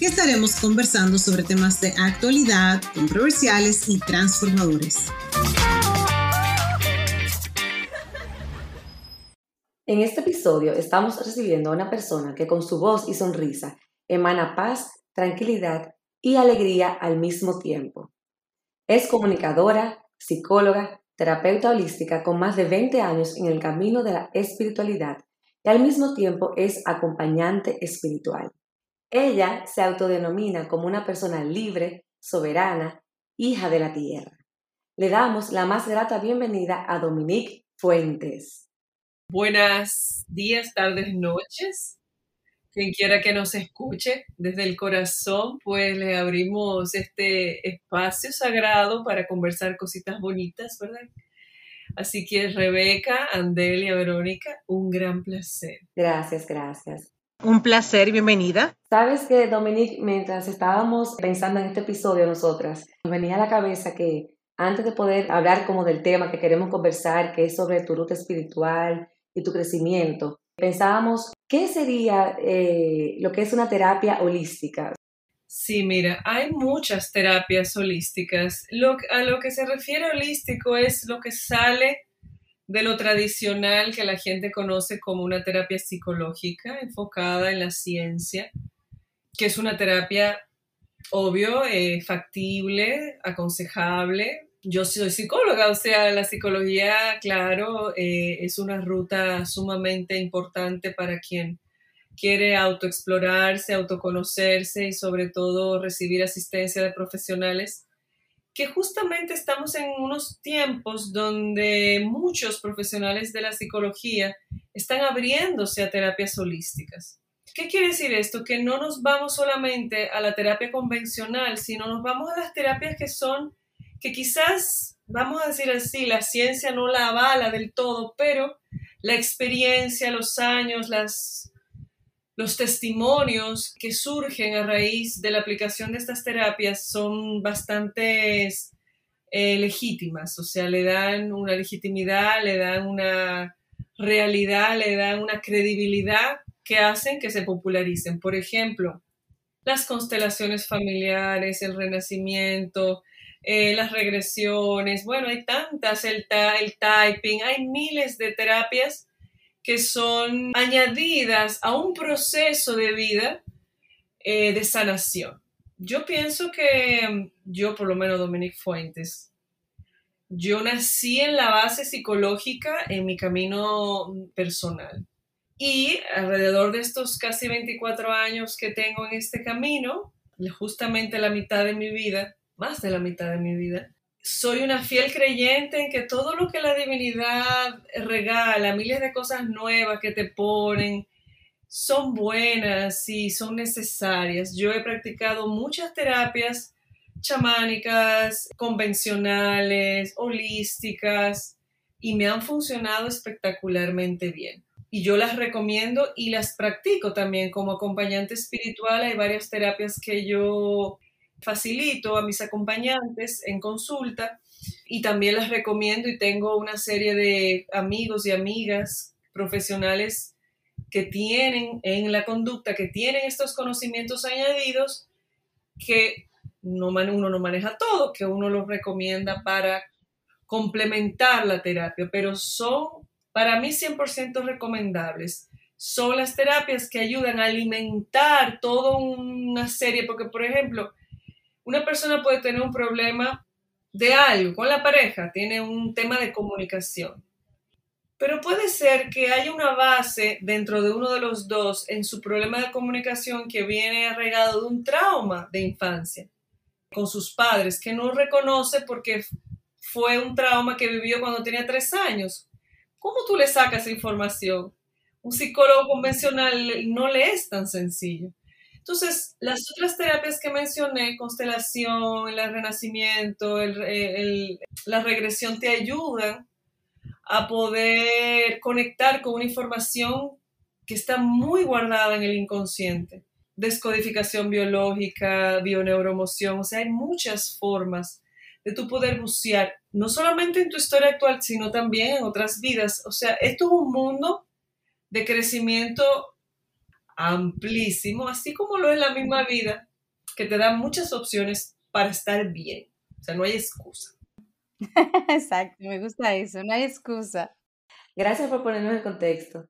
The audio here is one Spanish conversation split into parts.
que estaremos conversando sobre temas de actualidad, controversiales y transformadores. En este episodio estamos recibiendo a una persona que con su voz y sonrisa emana paz, tranquilidad y alegría al mismo tiempo. Es comunicadora, psicóloga, terapeuta holística con más de 20 años en el camino de la espiritualidad y al mismo tiempo es acompañante espiritual. Ella se autodenomina como una persona libre, soberana, hija de la tierra. Le damos la más grata bienvenida a Dominique Fuentes. Buenas días, tardes, noches. Quien quiera que nos escuche desde el corazón, pues le abrimos este espacio sagrado para conversar cositas bonitas, ¿verdad? Así que Rebeca, Andelia, Verónica, un gran placer. Gracias, gracias. Un placer, bienvenida. Sabes que, Dominique, mientras estábamos pensando en este episodio nosotras, nos venía a la cabeza que antes de poder hablar como del tema que queremos conversar, que es sobre tu ruta espiritual y tu crecimiento, pensábamos, ¿qué sería eh, lo que es una terapia holística? Sí, mira, hay muchas terapias holísticas. Lo, a lo que se refiere holístico es lo que sale de lo tradicional que la gente conoce como una terapia psicológica enfocada en la ciencia, que es una terapia, obvio, eh, factible, aconsejable. Yo soy psicóloga, o sea, la psicología, claro, eh, es una ruta sumamente importante para quien quiere autoexplorarse, autoconocerse y sobre todo recibir asistencia de profesionales que justamente estamos en unos tiempos donde muchos profesionales de la psicología están abriéndose a terapias holísticas. ¿Qué quiere decir esto? Que no nos vamos solamente a la terapia convencional, sino nos vamos a las terapias que son, que quizás, vamos a decir así, la ciencia no la avala del todo, pero la experiencia, los años, las los testimonios que surgen a raíz de la aplicación de estas terapias son bastante eh, legítimas, o sea, le dan una legitimidad, le dan una realidad, le dan una credibilidad que hacen que se popularicen. Por ejemplo, las constelaciones familiares, el renacimiento, eh, las regresiones, bueno, hay tantas, el, el typing, hay miles de terapias que son añadidas a un proceso de vida eh, de sanación. Yo pienso que mm, yo, por lo menos Dominique Fuentes, yo nací en la base psicológica en mi camino personal. Y alrededor de estos casi 24 años que tengo en este camino, justamente la mitad de mi vida, más de la mitad de mi vida, soy una fiel creyente en que todo lo que la divinidad regala, miles de cosas nuevas que te ponen, son buenas y son necesarias. Yo he practicado muchas terapias chamánicas, convencionales, holísticas, y me han funcionado espectacularmente bien. Y yo las recomiendo y las practico también como acompañante espiritual. Hay varias terapias que yo facilito a mis acompañantes en consulta y también las recomiendo y tengo una serie de amigos y amigas profesionales que tienen en la conducta, que tienen estos conocimientos añadidos que no, uno no maneja todo, que uno los recomienda para complementar la terapia, pero son para mí 100% recomendables. Son las terapias que ayudan a alimentar toda una serie, porque por ejemplo, una persona puede tener un problema de algo con la pareja, tiene un tema de comunicación. Pero puede ser que haya una base dentro de uno de los dos en su problema de comunicación que viene arraigado de un trauma de infancia con sus padres, que no reconoce porque fue un trauma que vivió cuando tenía tres años. ¿Cómo tú le sacas esa información? Un psicólogo convencional no le es tan sencillo. Entonces, las otras terapias que mencioné, constelación, el renacimiento, la regresión, te ayudan a poder conectar con una información que está muy guardada en el inconsciente. Descodificación biológica, bioneuromoción, o sea, hay muchas formas de tu poder bucear, no solamente en tu historia actual, sino también en otras vidas. O sea, esto es un mundo de crecimiento amplísimo, así como lo es la misma vida, que te da muchas opciones para estar bien. O sea, no hay excusa. Exacto, me gusta eso, no hay excusa. Gracias por ponernos en contexto.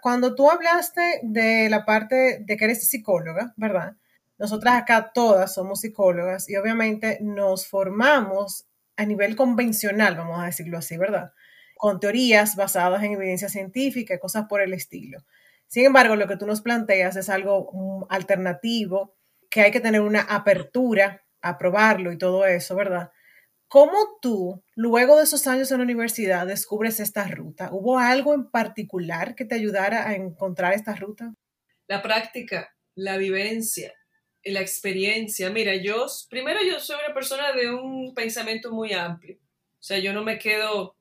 Cuando tú hablaste de la parte de que eres psicóloga, ¿verdad? Nosotras acá todas somos psicólogas y obviamente nos formamos a nivel convencional, vamos a decirlo así, ¿verdad? Con teorías basadas en evidencia científica y cosas por el estilo. Sin embargo, lo que tú nos planteas es algo mm, alternativo, que hay que tener una apertura a probarlo y todo eso, ¿verdad? ¿Cómo tú, luego de esos años en la universidad, descubres esta ruta? ¿Hubo algo en particular que te ayudara a encontrar esta ruta? La práctica, la vivencia, la experiencia. Mira, yo, primero yo soy una persona de un pensamiento muy amplio. O sea, yo no me quedo,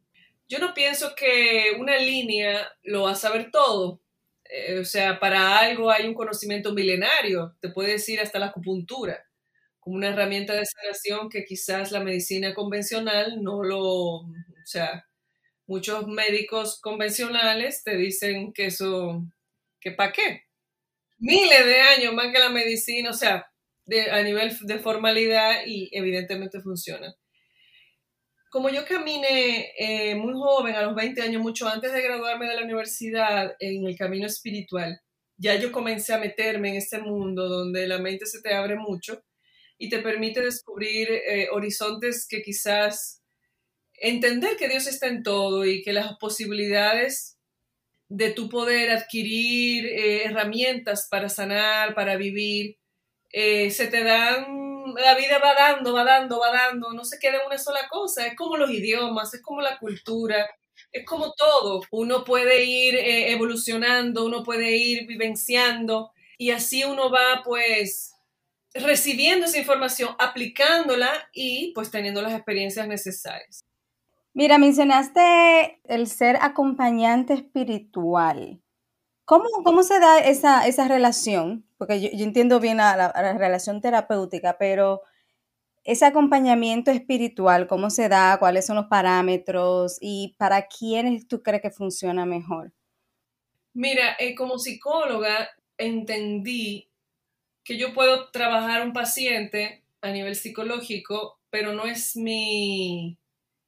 yo no pienso que una línea lo va a saber todo. Eh, o sea, para algo hay un conocimiento milenario, te puede decir hasta la acupuntura como una herramienta de sanación que quizás la medicina convencional no lo, o sea, muchos médicos convencionales te dicen que eso, que para qué. Miles de años más que la medicina, o sea, de, a nivel de formalidad y evidentemente funciona. Como yo caminé eh, muy joven, a los 20 años, mucho antes de graduarme de la universidad, en el camino espiritual, ya yo comencé a meterme en este mundo donde la mente se te abre mucho y te permite descubrir eh, horizontes que quizás entender que Dios está en todo y que las posibilidades de tu poder adquirir eh, herramientas para sanar, para vivir, se te dan, la vida va dando, va dando, va dando, no se queda en una sola cosa, es como los idiomas, es como la cultura, es como todo, uno puede ir evolucionando, uno puede ir vivenciando y así uno va pues recibiendo esa información, aplicándola y pues teniendo las experiencias necesarias. Mira, mencionaste el ser acompañante espiritual. ¿Cómo, cómo se da esa, esa relación? Porque yo, entiendo bien la, la, relación terapéutica, pero ese acompañamiento espiritual, ¿cómo se da? ¿Cuáles son los parámetros? ¿Y para quiénes tú crees que funciona mejor? Mira, eh, como psicóloga entendí que yo puedo trabajar un paciente a nivel psicológico, pero no es mi,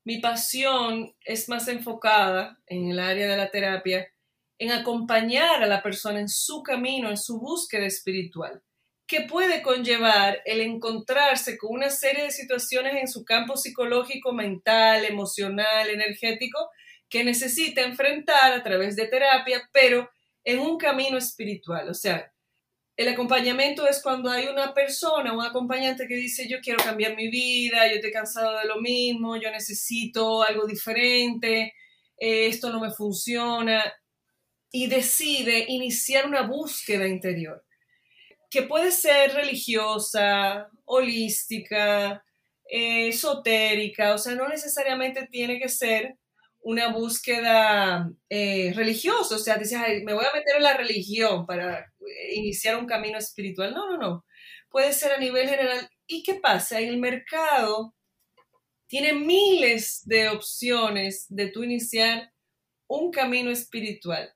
mi pasión, es más enfocada en el área de la terapia, en acompañar a la persona en su camino, en su búsqueda espiritual, que puede conllevar el encontrarse con una serie de situaciones en su campo psicológico, mental, emocional, energético, que necesita enfrentar a través de terapia, pero en un camino espiritual. O sea, el acompañamiento es cuando hay una persona, un acompañante que dice, yo quiero cambiar mi vida, yo estoy cansado de lo mismo, yo necesito algo diferente, eh, esto no me funciona, y decide iniciar una búsqueda interior, que puede ser religiosa, holística, eh, esotérica, o sea, no necesariamente tiene que ser una búsqueda eh, religiosa, o sea, dices, me voy a meter en la religión para eh, iniciar un camino espiritual. No, no, no. Puede ser a nivel general. ¿Y qué pasa? El mercado tiene miles de opciones de tú iniciar un camino espiritual.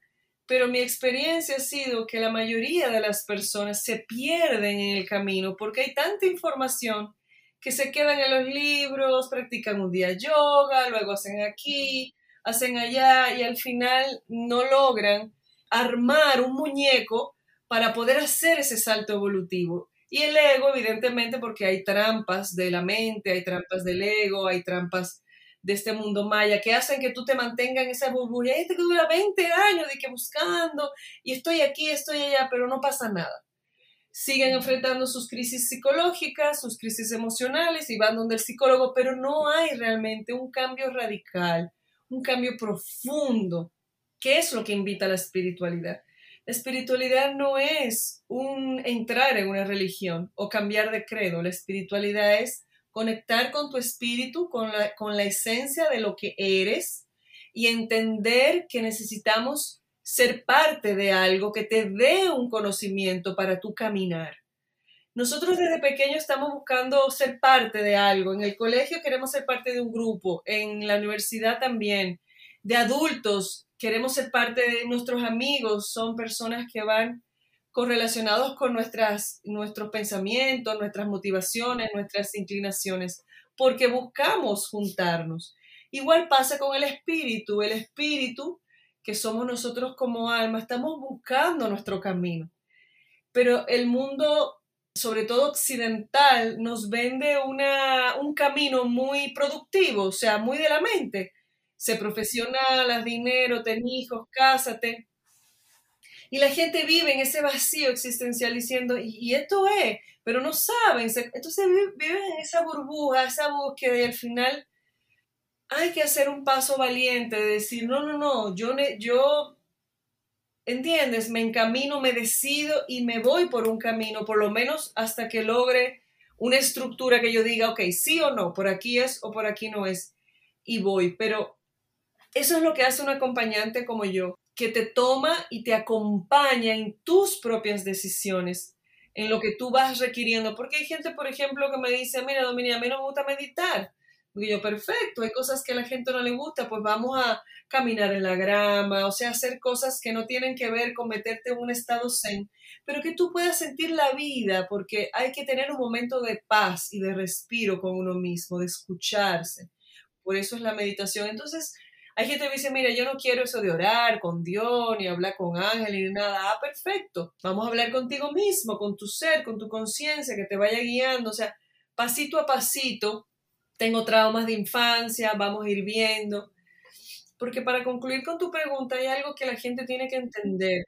Pero mi experiencia ha sido que la mayoría de las personas se pierden en el camino porque hay tanta información que se quedan en los libros, practican un día yoga, luego hacen aquí, hacen allá y al final no logran armar un muñeco para poder hacer ese salto evolutivo. Y el ego, evidentemente, porque hay trampas de la mente, hay trampas del ego, hay trampas de este mundo maya que hacen que tú te mantengas en esa burbuja. Este que dura 20 años de que buscando y estoy aquí, estoy allá, pero no pasa nada. Siguen enfrentando sus crisis psicológicas, sus crisis emocionales y van donde el psicólogo, pero no hay realmente un cambio radical, un cambio profundo, que es lo que invita a la espiritualidad. La espiritualidad no es un entrar en una religión o cambiar de credo. La espiritualidad es conectar con tu espíritu, con la, con la esencia de lo que eres y entender que necesitamos ser parte de algo que te dé un conocimiento para tu caminar. Nosotros desde pequeños estamos buscando ser parte de algo. En el colegio queremos ser parte de un grupo, en la universidad también. De adultos queremos ser parte de nuestros amigos, son personas que van correlacionados con nuestras, nuestros pensamientos, nuestras motivaciones, nuestras inclinaciones, porque buscamos juntarnos. Igual pasa con el espíritu. El espíritu, que somos nosotros como alma, estamos buscando nuestro camino. Pero el mundo sobre todo occidental, nos vende una, un camino muy productivo, o sea, muy de la mente. Se profesional, haz dinero, ten hijos, cásate. Y la gente vive en ese vacío existencial diciendo, y, esto es, pero no saben, entonces viven en esa burbuja, esa búsqueda y al final hay que hacer un paso valiente de decir, no, no, no, yo, yo ¿entiendes? Me encamino, me decido y me voy por un camino, por lo menos hasta que logre una estructura que yo diga, ok, sí o no, por aquí es o por aquí no es, y voy. Pero eso es lo que hace un acompañante como yo, que te toma y te acompaña en tus propias decisiones, en lo que tú vas requiriendo. Porque hay gente, por ejemplo, que me dice, mira, Dominia, a mí no me gusta meditar. Y yo, perfecto, hay cosas que a la gente no le gusta, pues vamos a caminar en la grama, o sea, hacer cosas que no tienen que ver con meterte en un estado zen, pero que tú puedas sentir la vida, porque hay que tener un momento de paz y de respiro con uno mismo, de escucharse. Por eso es la meditación. Entonces, hay gente que dice, mira, yo no quiero eso de orar con Dios, ni hablar con ángel, ni nada. Ah, perfecto. Vamos a hablar contigo mismo, con tu ser, con tu conciencia, que te vaya guiando. O sea, pasito a pasito, tengo traumas de infancia, vamos a ir viendo. Porque para concluir con tu pregunta, hay algo que la gente tiene que entender,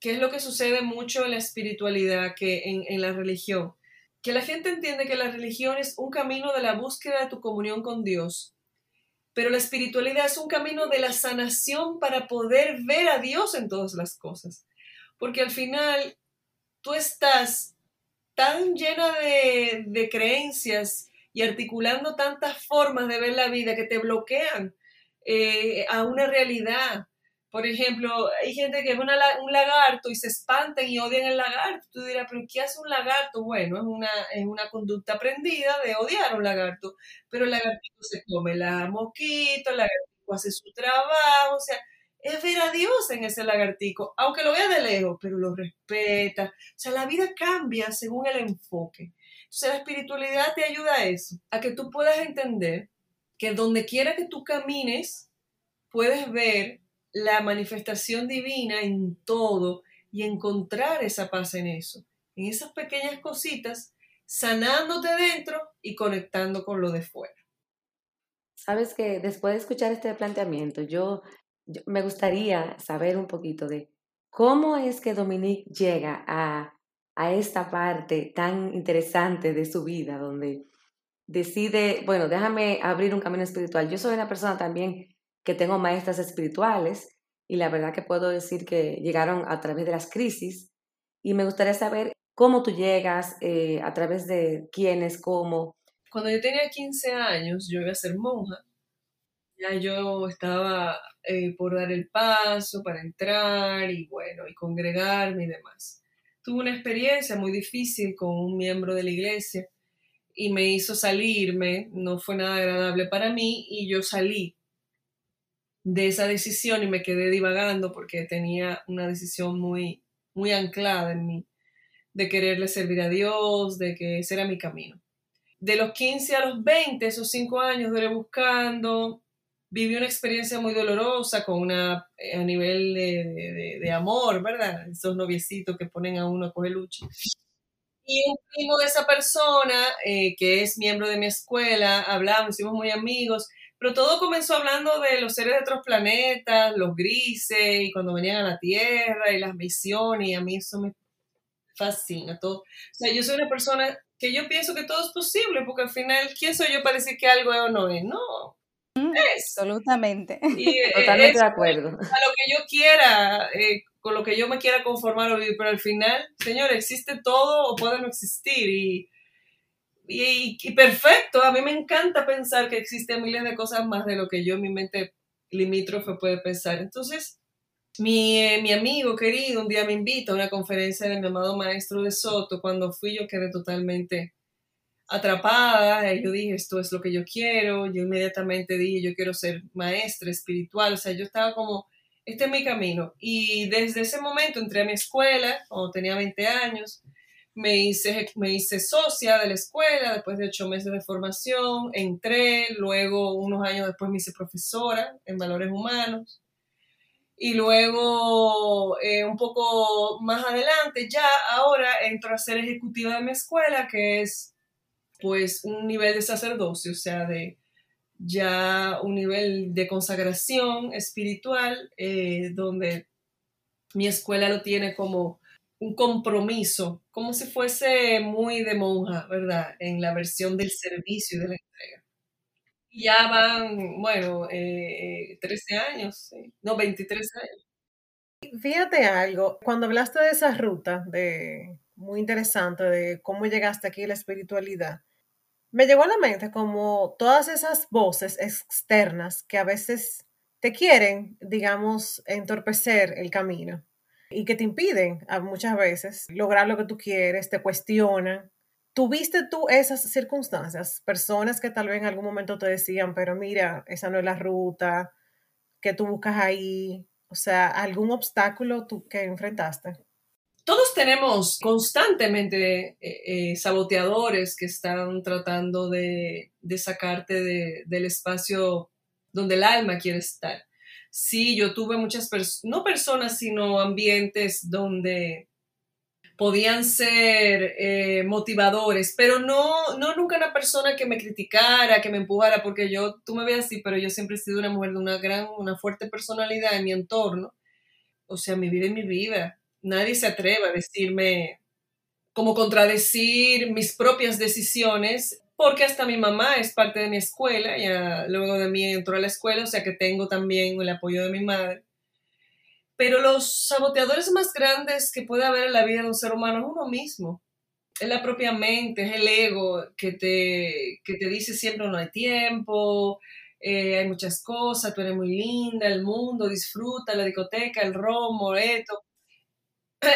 que es lo que sucede mucho en la espiritualidad, que en, en la religión. Que la gente entiende que la religión es un camino de la búsqueda de tu comunión con Dios, pero la espiritualidad es un camino de la sanación para poder ver a Dios en todas las cosas. Porque al final tú estás tan llena de, creencias y articulando tantas formas de ver la vida que te bloquean eh, a una realidad. Por ejemplo, hay gente que ve un lagarto y se espantan y odian el lagarto. Tú dirás, pero ¿qué hace un lagarto? Bueno, es una, es una conducta aprendida de odiar a un lagarto, pero el lagartito se come la mosquito, el lagartito hace su trabajo, o sea, es ver a Dios en ese lagartico, aunque lo vea de lejos, pero lo respeta. O sea, la vida cambia según el enfoque. Entonces la espiritualidad te ayuda a eso, a que tú puedas entender que donde quiera que tú camines, puedes ver la manifestación divina en todo y encontrar esa paz en eso, en esas pequeñas cositas, sanándote dentro y conectando con lo de fuera. Sabes que después de escuchar este planteamiento, yo, me gustaría saber un poquito de cómo es que Dominique llega a a esta parte tan interesante de su vida, donde decide, bueno, déjame abrir un camino espiritual. Yo soy una persona también que tengo maestras espirituales y la verdad que puedo decir que llegaron a través de las crisis y me gustaría saber cómo tú llegas, eh, a través de quiénes, cómo. Cuando yo tenía 15 años, yo iba a ser monja. Ya yo estaba eh, por dar el paso para entrar y bueno, y congregarme y demás tuve una experiencia muy difícil con un miembro de la iglesia y me hizo salirme, no fue nada agradable para mí y yo salí de esa decisión y me quedé divagando porque tenía una decisión muy, muy anclada en mí, de quererle servir a Dios, de que ese era mi camino. De los 15 a los 20, esos cinco años duré buscando, viví una experiencia muy dolorosa con una, eh, a nivel de, amor, ¿verdad? Esos noviecitos que ponen a uno a coger lucha. Y un primo de esa persona, eh, que es miembro de mi escuela, hablamos, hicimos muy amigos, pero todo comenzó hablando de los seres de otros planetas, los grises, y cuando venían a la Tierra, y las misiones, y a mí eso me fascina todo. O sea, yo soy una persona que yo pienso que todo es posible, porque al final, ¿quién soy yo para decir que algo es o no es? No, Absolutamente. Totalmente de acuerdo. A lo que yo quiera, eh, con lo que yo me quiera conformar o vivir, pero al final, señor, existe todo o puede no existir y, y, perfecto, a mí me encanta pensar que existen miles de cosas más de lo que yo en mi mente limítrofe puede pensar. Entonces, mi, eh, mi, amigo querido un día me invita a una conferencia de mi amado maestro de Soto. Cuando fui yo quedé totalmente atrapada. Yo dije, esto es lo que yo quiero. Yo inmediatamente dije, yo quiero ser maestra espiritual. O sea, yo estaba como, este es mi camino. Y desde ese momento entré a mi escuela, cuando tenía 20 años. Me hice, me hice socia de la escuela después de ocho meses de formación. Entré, luego unos años después me hice profesora en valores humanos y luego eh, un poco más adelante ya ahora entro a ser ejecutiva de mi escuela que es pues un nivel de sacerdocio, o sea, de ya un nivel de consagración espiritual eh, donde mi escuela lo tiene como un compromiso, como si fuese muy de monja, ¿verdad? En la versión del servicio y de la entrega. Ya van, bueno, eh, 13 años, no, 23 años. Fíjate algo, cuando hablaste de esa ruta, de muy interesante, de cómo llegaste aquí a la espiritualidad, me llegó a la mente como todas esas voces externas que a veces te quieren, digamos, entorpecer el camino y que te impiden a muchas veces lograr lo que tú quieres, te cuestionan ¿Tuviste tú esas circunstancias? Personas que tal vez en algún momento te decían, pero mira, esa no es la ruta, que tú buscas ahí, o sea, algún obstáculo tú que enfrentaste. Todos tenemos constantemente eh, eh, saboteadores que están tratando de, sacarte del espacio donde el alma quiere estar. Sí, yo tuve muchas personas, no personas, sino ambientes donde podían ser eh, motivadores, pero no, no nunca una persona que me criticara, que me empujara, porque yo, tú me ves así, pero yo siempre he sido una mujer de una gran, una fuerte personalidad en mi entorno, o sea, mi vida y mi vida. Nadie se atreve a decirme, como contradecir mis propias decisiones, porque hasta mi mamá es parte de mi escuela, ya luego de mí entró a la escuela, o sea que tengo también el apoyo de mi madre. Pero los saboteadores más grandes que puede haber en la vida de un ser humano es uno mismo. Es la propia mente, es el ego que te, que te dice siempre no hay tiempo, eh, hay muchas cosas, tú eres muy linda, el mundo, disfruta, la discoteca, el romo, esto.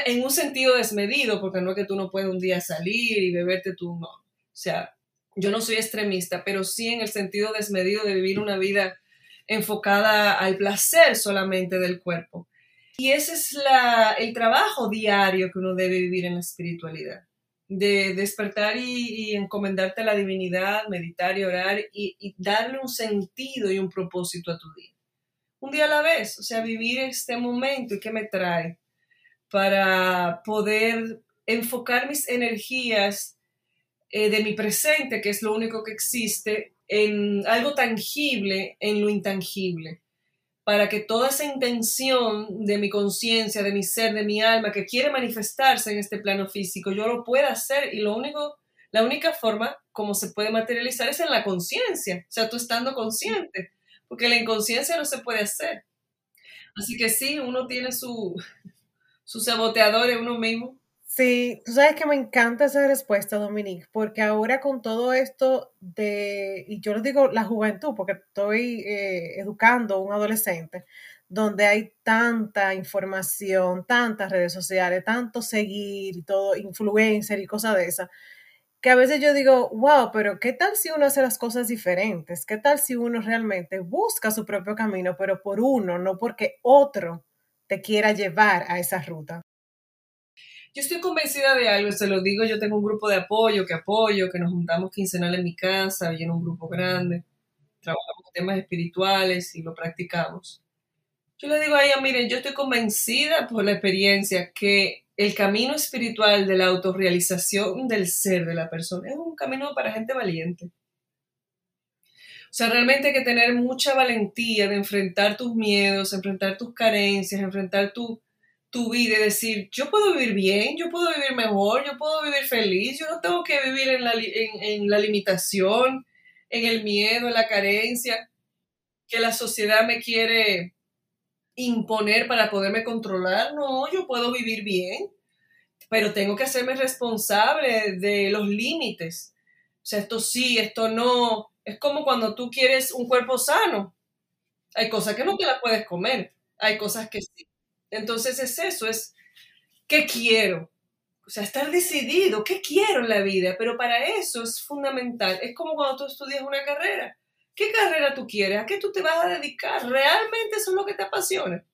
En un sentido desmedido, porque no es que tú no puedes un día salir y beberte tú, no. O sea, yo no soy extremista, pero sí en el sentido desmedido de vivir una vida enfocada al placer solamente del cuerpo. Y ese es la, el trabajo diario que uno debe vivir en la espiritualidad, de despertar y, encomendarte a la divinidad, meditar y orar y, darle un sentido y un propósito a tu día. Un día a la vez, o sea, vivir este momento y qué me trae para poder enfocar mis energías eh, de mi presente, que es lo único que existe, en algo tangible, en lo intangible para que toda esa intención de mi conciencia, de mi ser, de mi alma, que quiere manifestarse en este plano físico, yo lo pueda hacer y lo único, la única forma como se puede materializar es en la conciencia, o sea, tú estando consciente, porque la inconsciencia no se puede hacer. Así que sí, uno tiene su, su saboteador en uno mismo Sí, tú sabes que me encanta esa respuesta, Dominique, porque ahora con todo esto de, y yo les digo la juventud, porque estoy eh, educando a un adolescente, donde hay tanta información, tantas redes sociales, tanto seguir y todo, influencer y cosas de esas, que a veces yo digo, wow, pero ¿qué tal si uno hace las cosas diferentes? ¿Qué tal si uno realmente busca su propio camino, pero por uno, no porque otro te quiera llevar a esa ruta? Yo estoy convencida de algo, se lo digo, yo tengo un grupo de apoyo que apoyo, que nos juntamos quincenal en mi casa, y en un grupo grande, trabajamos temas espirituales y lo practicamos. Yo le digo a ella, miren, yo estoy convencida por la experiencia que el camino espiritual de la autorrealización del ser de la persona es un camino para gente valiente. O sea, realmente hay que tener mucha valentía de enfrentar tus miedos, enfrentar tus carencias, enfrentar tu, tu vida y decir, yo puedo vivir bien, yo puedo vivir mejor, yo puedo vivir feliz, yo no tengo que vivir en la, en, la limitación, en el miedo, en la carencia que la sociedad me quiere imponer para poderme controlar, no, yo puedo vivir bien, pero tengo que hacerme responsable de los límites. O sea, esto sí, esto no. Es como cuando tú quieres un cuerpo sano. Hay cosas que no te las puedes comer, hay cosas que sí. Entonces es eso, es qué quiero. O sea, estar decidido, qué quiero en la vida, pero para eso es fundamental. Es como cuando tú estudias una carrera. ¿Qué carrera tú quieres? ¿A qué tú te vas a dedicar? ¿Realmente eso es lo que te apasiona?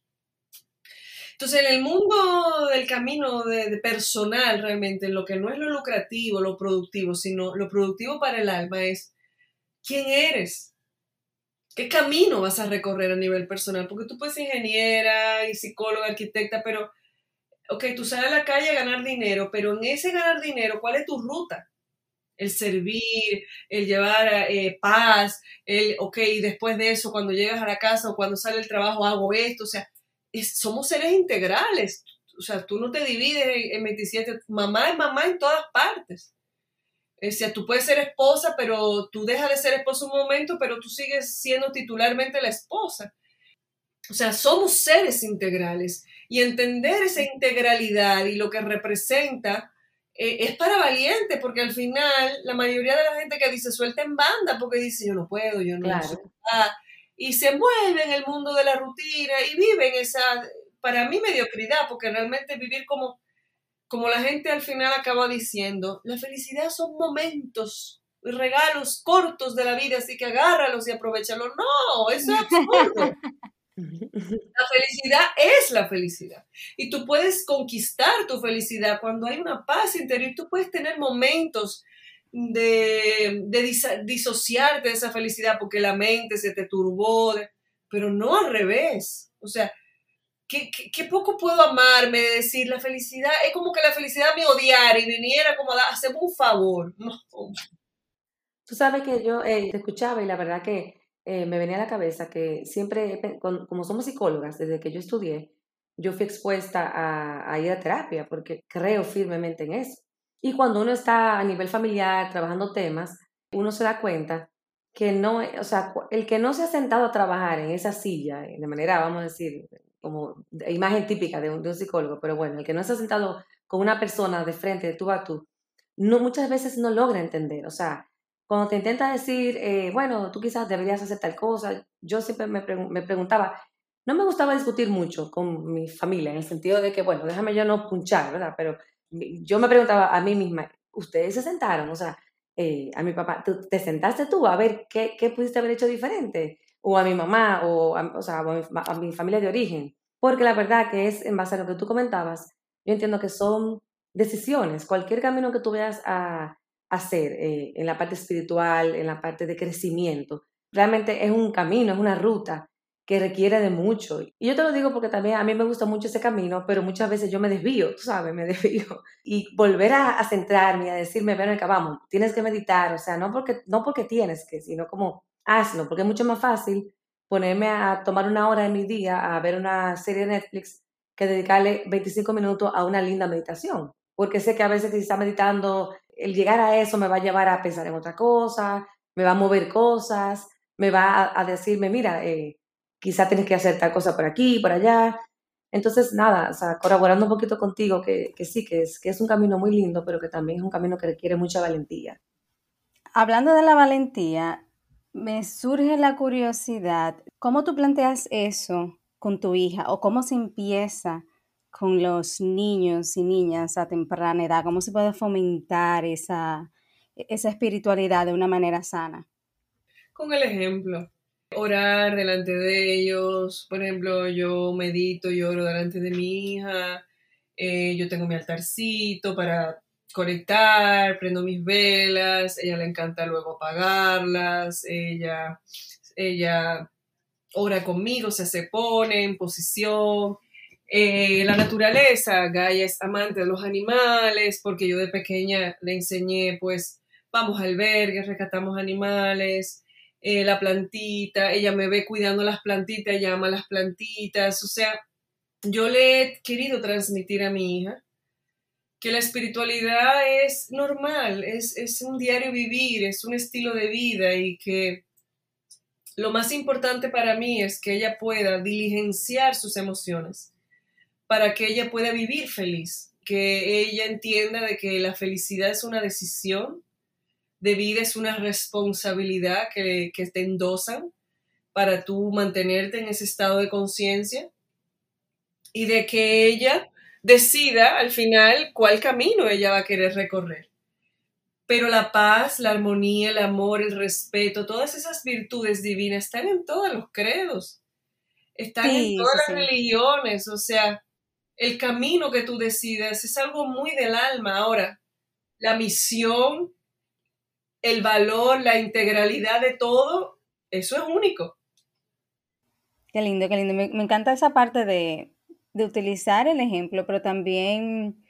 Entonces, en el mundo del camino de, personal, realmente, lo que no es lo lucrativo, lo productivo, sino lo productivo para el alma es quién eres, qué camino vas a recorrer a nivel personal, porque tú puedes ser ingeniera y psicóloga, arquitecta, pero, ok, tú sales a la calle a ganar dinero, pero en ese ganar dinero, ¿cuál es tu ruta? El servir, el llevar eh, paz, el, ok, después de eso, cuando llegas a la casa o cuando sale el trabajo, hago esto, o sea, somos seres integrales. O sea, tú no te divides en, 27. Mamá es mamá en todas partes. O sea, tú puedes ser esposa, pero tú dejas de ser esposa un momento, pero tú sigues siendo titularmente la esposa. O sea, somos seres integrales. Y entender esa integralidad y lo que representa eh, es para valientes, porque al final la mayoría de la gente que dice suelta en banda porque dice yo no puedo, yo no claro y se envuelve en el mundo de la rutina y viven esa, para mí, mediocridad, porque realmente vivir como, como la gente al final acaba diciendo, la felicidad son momentos, regalos cortos de la vida, así que agárralos y aprovechalos. No, eso es absurdo. La felicidad es la felicidad. Y tú puedes conquistar tu felicidad cuando hay una paz interior. Tú puedes tener momentos de, disociarte de esa felicidad porque la mente se te turbó, pero no al revés. O sea, ¿qué, poco puedo amarme, decir la felicidad, es como que la felicidad me odiara y viniera como a hacerme un favor. Tú sabes que yo eh, te escuchaba y la verdad que eh, me venía a la cabeza que siempre, como somos psicólogas, desde que yo estudié, yo fui expuesta a, a ir a terapia porque creo firmemente en eso. Y cuando uno está a nivel familiar trabajando temas, uno se da cuenta que no, o sea, el que no se ha sentado a trabajar en esa silla, de manera, vamos a decir, como imagen típica de un, psicólogo, pero bueno, el que no ha sentado con una persona de frente, de tú a tú, no, muchas veces no logra entender. O sea, cuando te intenta decir, eh, bueno, tú quizás deberías hacer tal cosa, yo siempre me, me preguntaba, no me gustaba discutir mucho con mi familia, en el sentido de que, bueno, déjame yo no punchar, ¿verdad? Pero yo me preguntaba a mí misma, ¿ustedes se sentaron? O sea, eh, a mi papá, ¿te sentaste tú a ver qué, qué, pudiste haber hecho diferente? O a mi mamá, o, a, o sea, a mi, familia de origen. Porque la verdad que es, en base a lo que tú comentabas, yo entiendo que son decisiones. Cualquier camino que tú vayas a, hacer eh, en la parte espiritual, en la parte de crecimiento, realmente es un camino, es una ruta que requiere de mucho. Y yo te lo digo porque también a mí me gusta mucho ese camino, pero muchas veces yo me desvío, tú sabes, me desvío. Y volver a, centrarme, a decirme, ven acá, vamos, tienes que meditar, o sea, no porque, no porque tienes que, sino como hazlo, porque es mucho más fácil ponerme a tomar una hora de mi día a ver una serie de Netflix que dedicarle 25 minutos a una linda meditación. Porque sé que a veces si está meditando, el llegar a eso me va a llevar a pensar en otra cosa, me va a mover cosas, me va a, decirme, mira, eh, quizá tienes que hacer tal cosa por aquí, por allá. Entonces, nada, o sea, colaborando un poquito contigo, que, que sí, que es, que es un camino muy lindo, pero que también es un camino que requiere mucha valentía. Hablando de la valentía, me surge la curiosidad, ¿cómo tú planteas eso con tu hija o cómo se empieza con los niños y niñas a temprana edad? ¿Cómo se puede fomentar esa, esa espiritualidad de una manera sana? Con el ejemplo orar delante de ellos. Por ejemplo, yo medito y oro delante de mi hija. Eh, yo tengo mi altarcito para conectar, prendo mis velas, ella le encanta luego apagarlas, ella, ella ora conmigo, se, se pone en posición. Eh, la naturaleza, Gaia es amante de los animales, porque yo de pequeña le enseñé, pues, vamos a albergues, rescatamos animales, eh, la plantita, ella me ve cuidando las plantitas, ella ama las plantitas, o sea, yo le he querido transmitir a mi hija que la espiritualidad es normal, es, un diario vivir, es un estilo de vida y que lo más importante para mí es que ella pueda diligenciar sus emociones para que ella pueda vivir feliz, que ella entienda de que la felicidad es una decisión de vida, es una responsabilidad que, que te endosan para tú mantenerte en ese estado de conciencia y de que ella decida al final cuál camino ella va a querer recorrer. Pero la paz, la armonía, el amor, el respeto, todas esas virtudes divinas están en todos los credos, están en todas las religiones, o sea, el camino que tú decidas es algo muy del alma. Ahora, la misión, el valor, la integralidad de todo, eso es único. Qué lindo, qué lindo. Me, me encanta esa parte de, de utilizar el ejemplo, pero también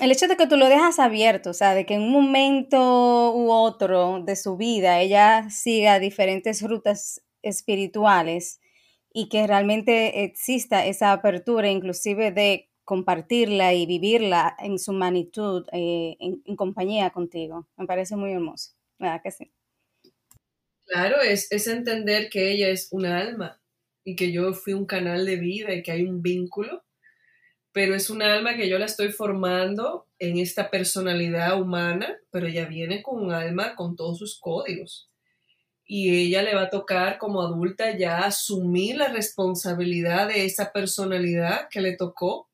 el hecho de que tú lo dejas abierto, o sea, de que en un momento u otro de su vida ella siga diferentes rutas espirituales y que realmente exista esa apertura inclusive de compartirla y vivirla en su magnitud eh, en, compañía contigo. Me parece muy hermoso, ¿verdad que sí? Claro, es, es entender que ella es una alma y que yo fui un canal de vida y que hay un vínculo pero es un alma que yo la estoy formando en esta personalidad humana, pero ella viene con un alma con todos sus códigos. Y ella le va a tocar como adulta ya asumir la responsabilidad de esa personalidad que le tocó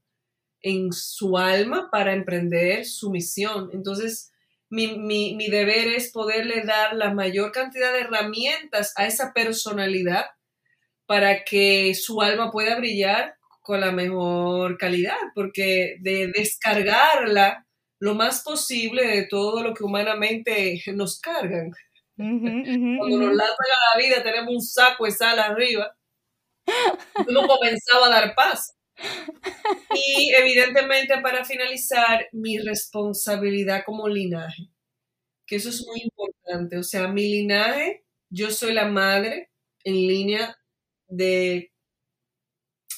en su alma para emprender su misión. Entonces, mi, mi, mi deber es poderle dar la mayor cantidad de herramientas a esa personalidad para que su alma pueda brillar con la mejor calidad, porque de descargarla lo más posible de todo lo que humanamente nos cargan. Cuando nos lanzan a la vida tenemos un saco de sal arriba. Uno comenzaba a dar paz. Y evidentemente para finalizar, mi responsabilidad como linaje, que eso es muy importante. O sea, mi linaje, yo soy la madre en línea de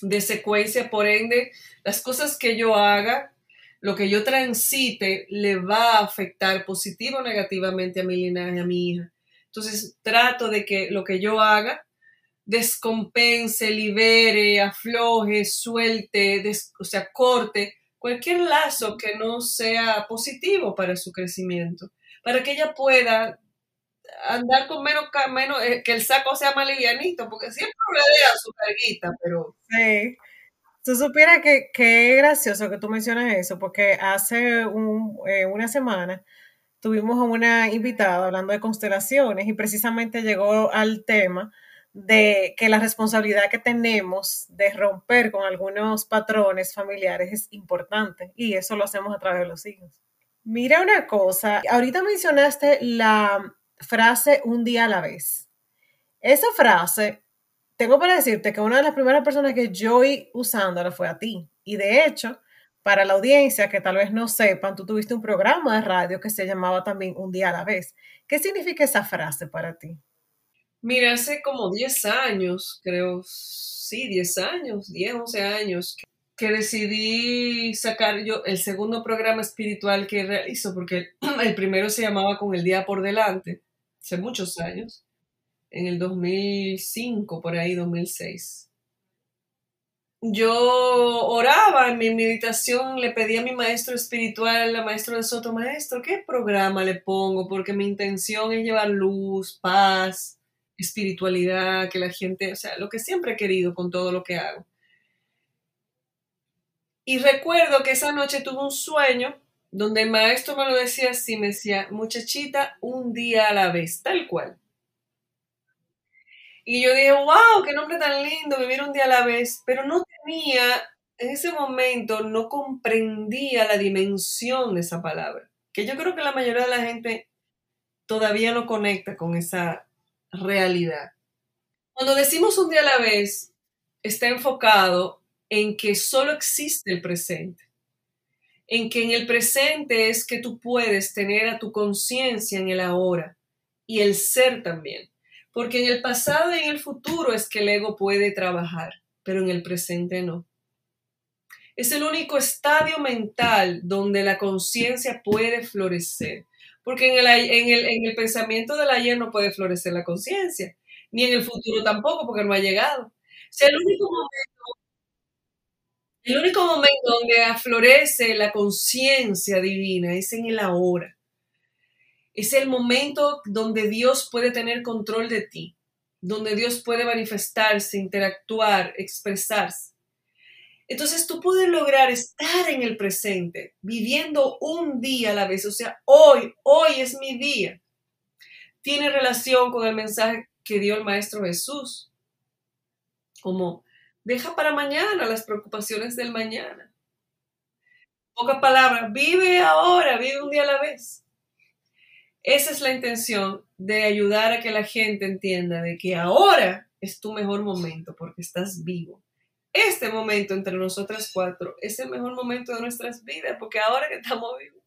de secuencia, por ende, las cosas que yo haga, lo que yo transite, le va a afectar positivo o negativamente a mi linaje, a mi hija. Entonces, trato de que lo que yo haga descompense, libere, afloje, suelte, o sea, corte cualquier lazo que no sea positivo para su crecimiento, para que ella pueda andar con menos, menos eh, que el saco sea más livianito, porque siempre le deja su carguita, pero... Sí. Tú supieras que, que, gracioso que tú mencionas eso, porque hace un, eh, una semana tuvimos a una invitada hablando de constelaciones y precisamente llegó al tema de que la responsabilidad que tenemos de romper con algunos patrones familiares es importante y eso lo hacemos a través de los hijos. Mira una cosa, ahorita mencionaste la, frase un día a la vez. Esa frase, tengo para decirte que una de las primeras personas que yo oí usándola fue a ti. Y de hecho, para la audiencia que tal vez no sepan, tú tuviste un programa de radio que se llamaba también Un día a la vez. ¿Qué significa esa frase para ti? Mira, hace como 10 años, creo, sí, 10 años, 10, 11 años, que decidí sacar yo el segundo programa espiritual que realizo, porque el primero se llamaba Con el Día por Delante hace muchos años, en el 2005, por ahí, 2006. Yo oraba en mi meditación, le pedí a mi maestro espiritual, a maestro de Soto, maestro, ¿qué programa le pongo? Porque mi intención es llevar luz, paz, espiritualidad, que la gente, o sea, lo que siempre he querido con todo lo que hago. Y recuerdo que esa noche tuve un sueño donde el maestro me lo decía así, me decía, muchachita, un día a la vez, tal cual. Y yo dije, wow, qué nombre tan lindo, vivir un día a la vez, pero no tenía, en ese momento no comprendía la dimensión de esa palabra, que yo creo que la mayoría de la gente todavía no conecta con esa realidad. Cuando decimos un día a la vez, está enfocado en que solo existe el presente en que en el presente es que tú puedes tener a tu conciencia en el ahora y el ser también. Porque en el pasado y en el futuro es que el ego puede trabajar, pero en el presente no. Es el único estadio mental donde la conciencia puede florecer. Porque en el, en, el, en el pensamiento del ayer no puede florecer la conciencia. ni en el futuro tampoco, porque no ha llegado. O el único momento, el único momento donde aflorece la conciencia divina es en el ahora. Es el momento donde Dios puede tener control de ti, donde Dios puede manifestarse, interactuar, expresarse. Entonces tú puedes lograr estar en el presente, viviendo un día a la vez. O sea, hoy, hoy es mi día. Tiene relación con el mensaje que dio el Maestro Jesús. Como, deja para mañana las preocupaciones del mañana. Pocas palabras, vive ahora, vive un día a la vez. Esa es la intención de ayudar a que la gente entienda de que ahora es tu mejor momento porque estás vivo este momento entre nosotras cuatro es el mejor momento de nuestras vidas, porque ahora que estamos vivos.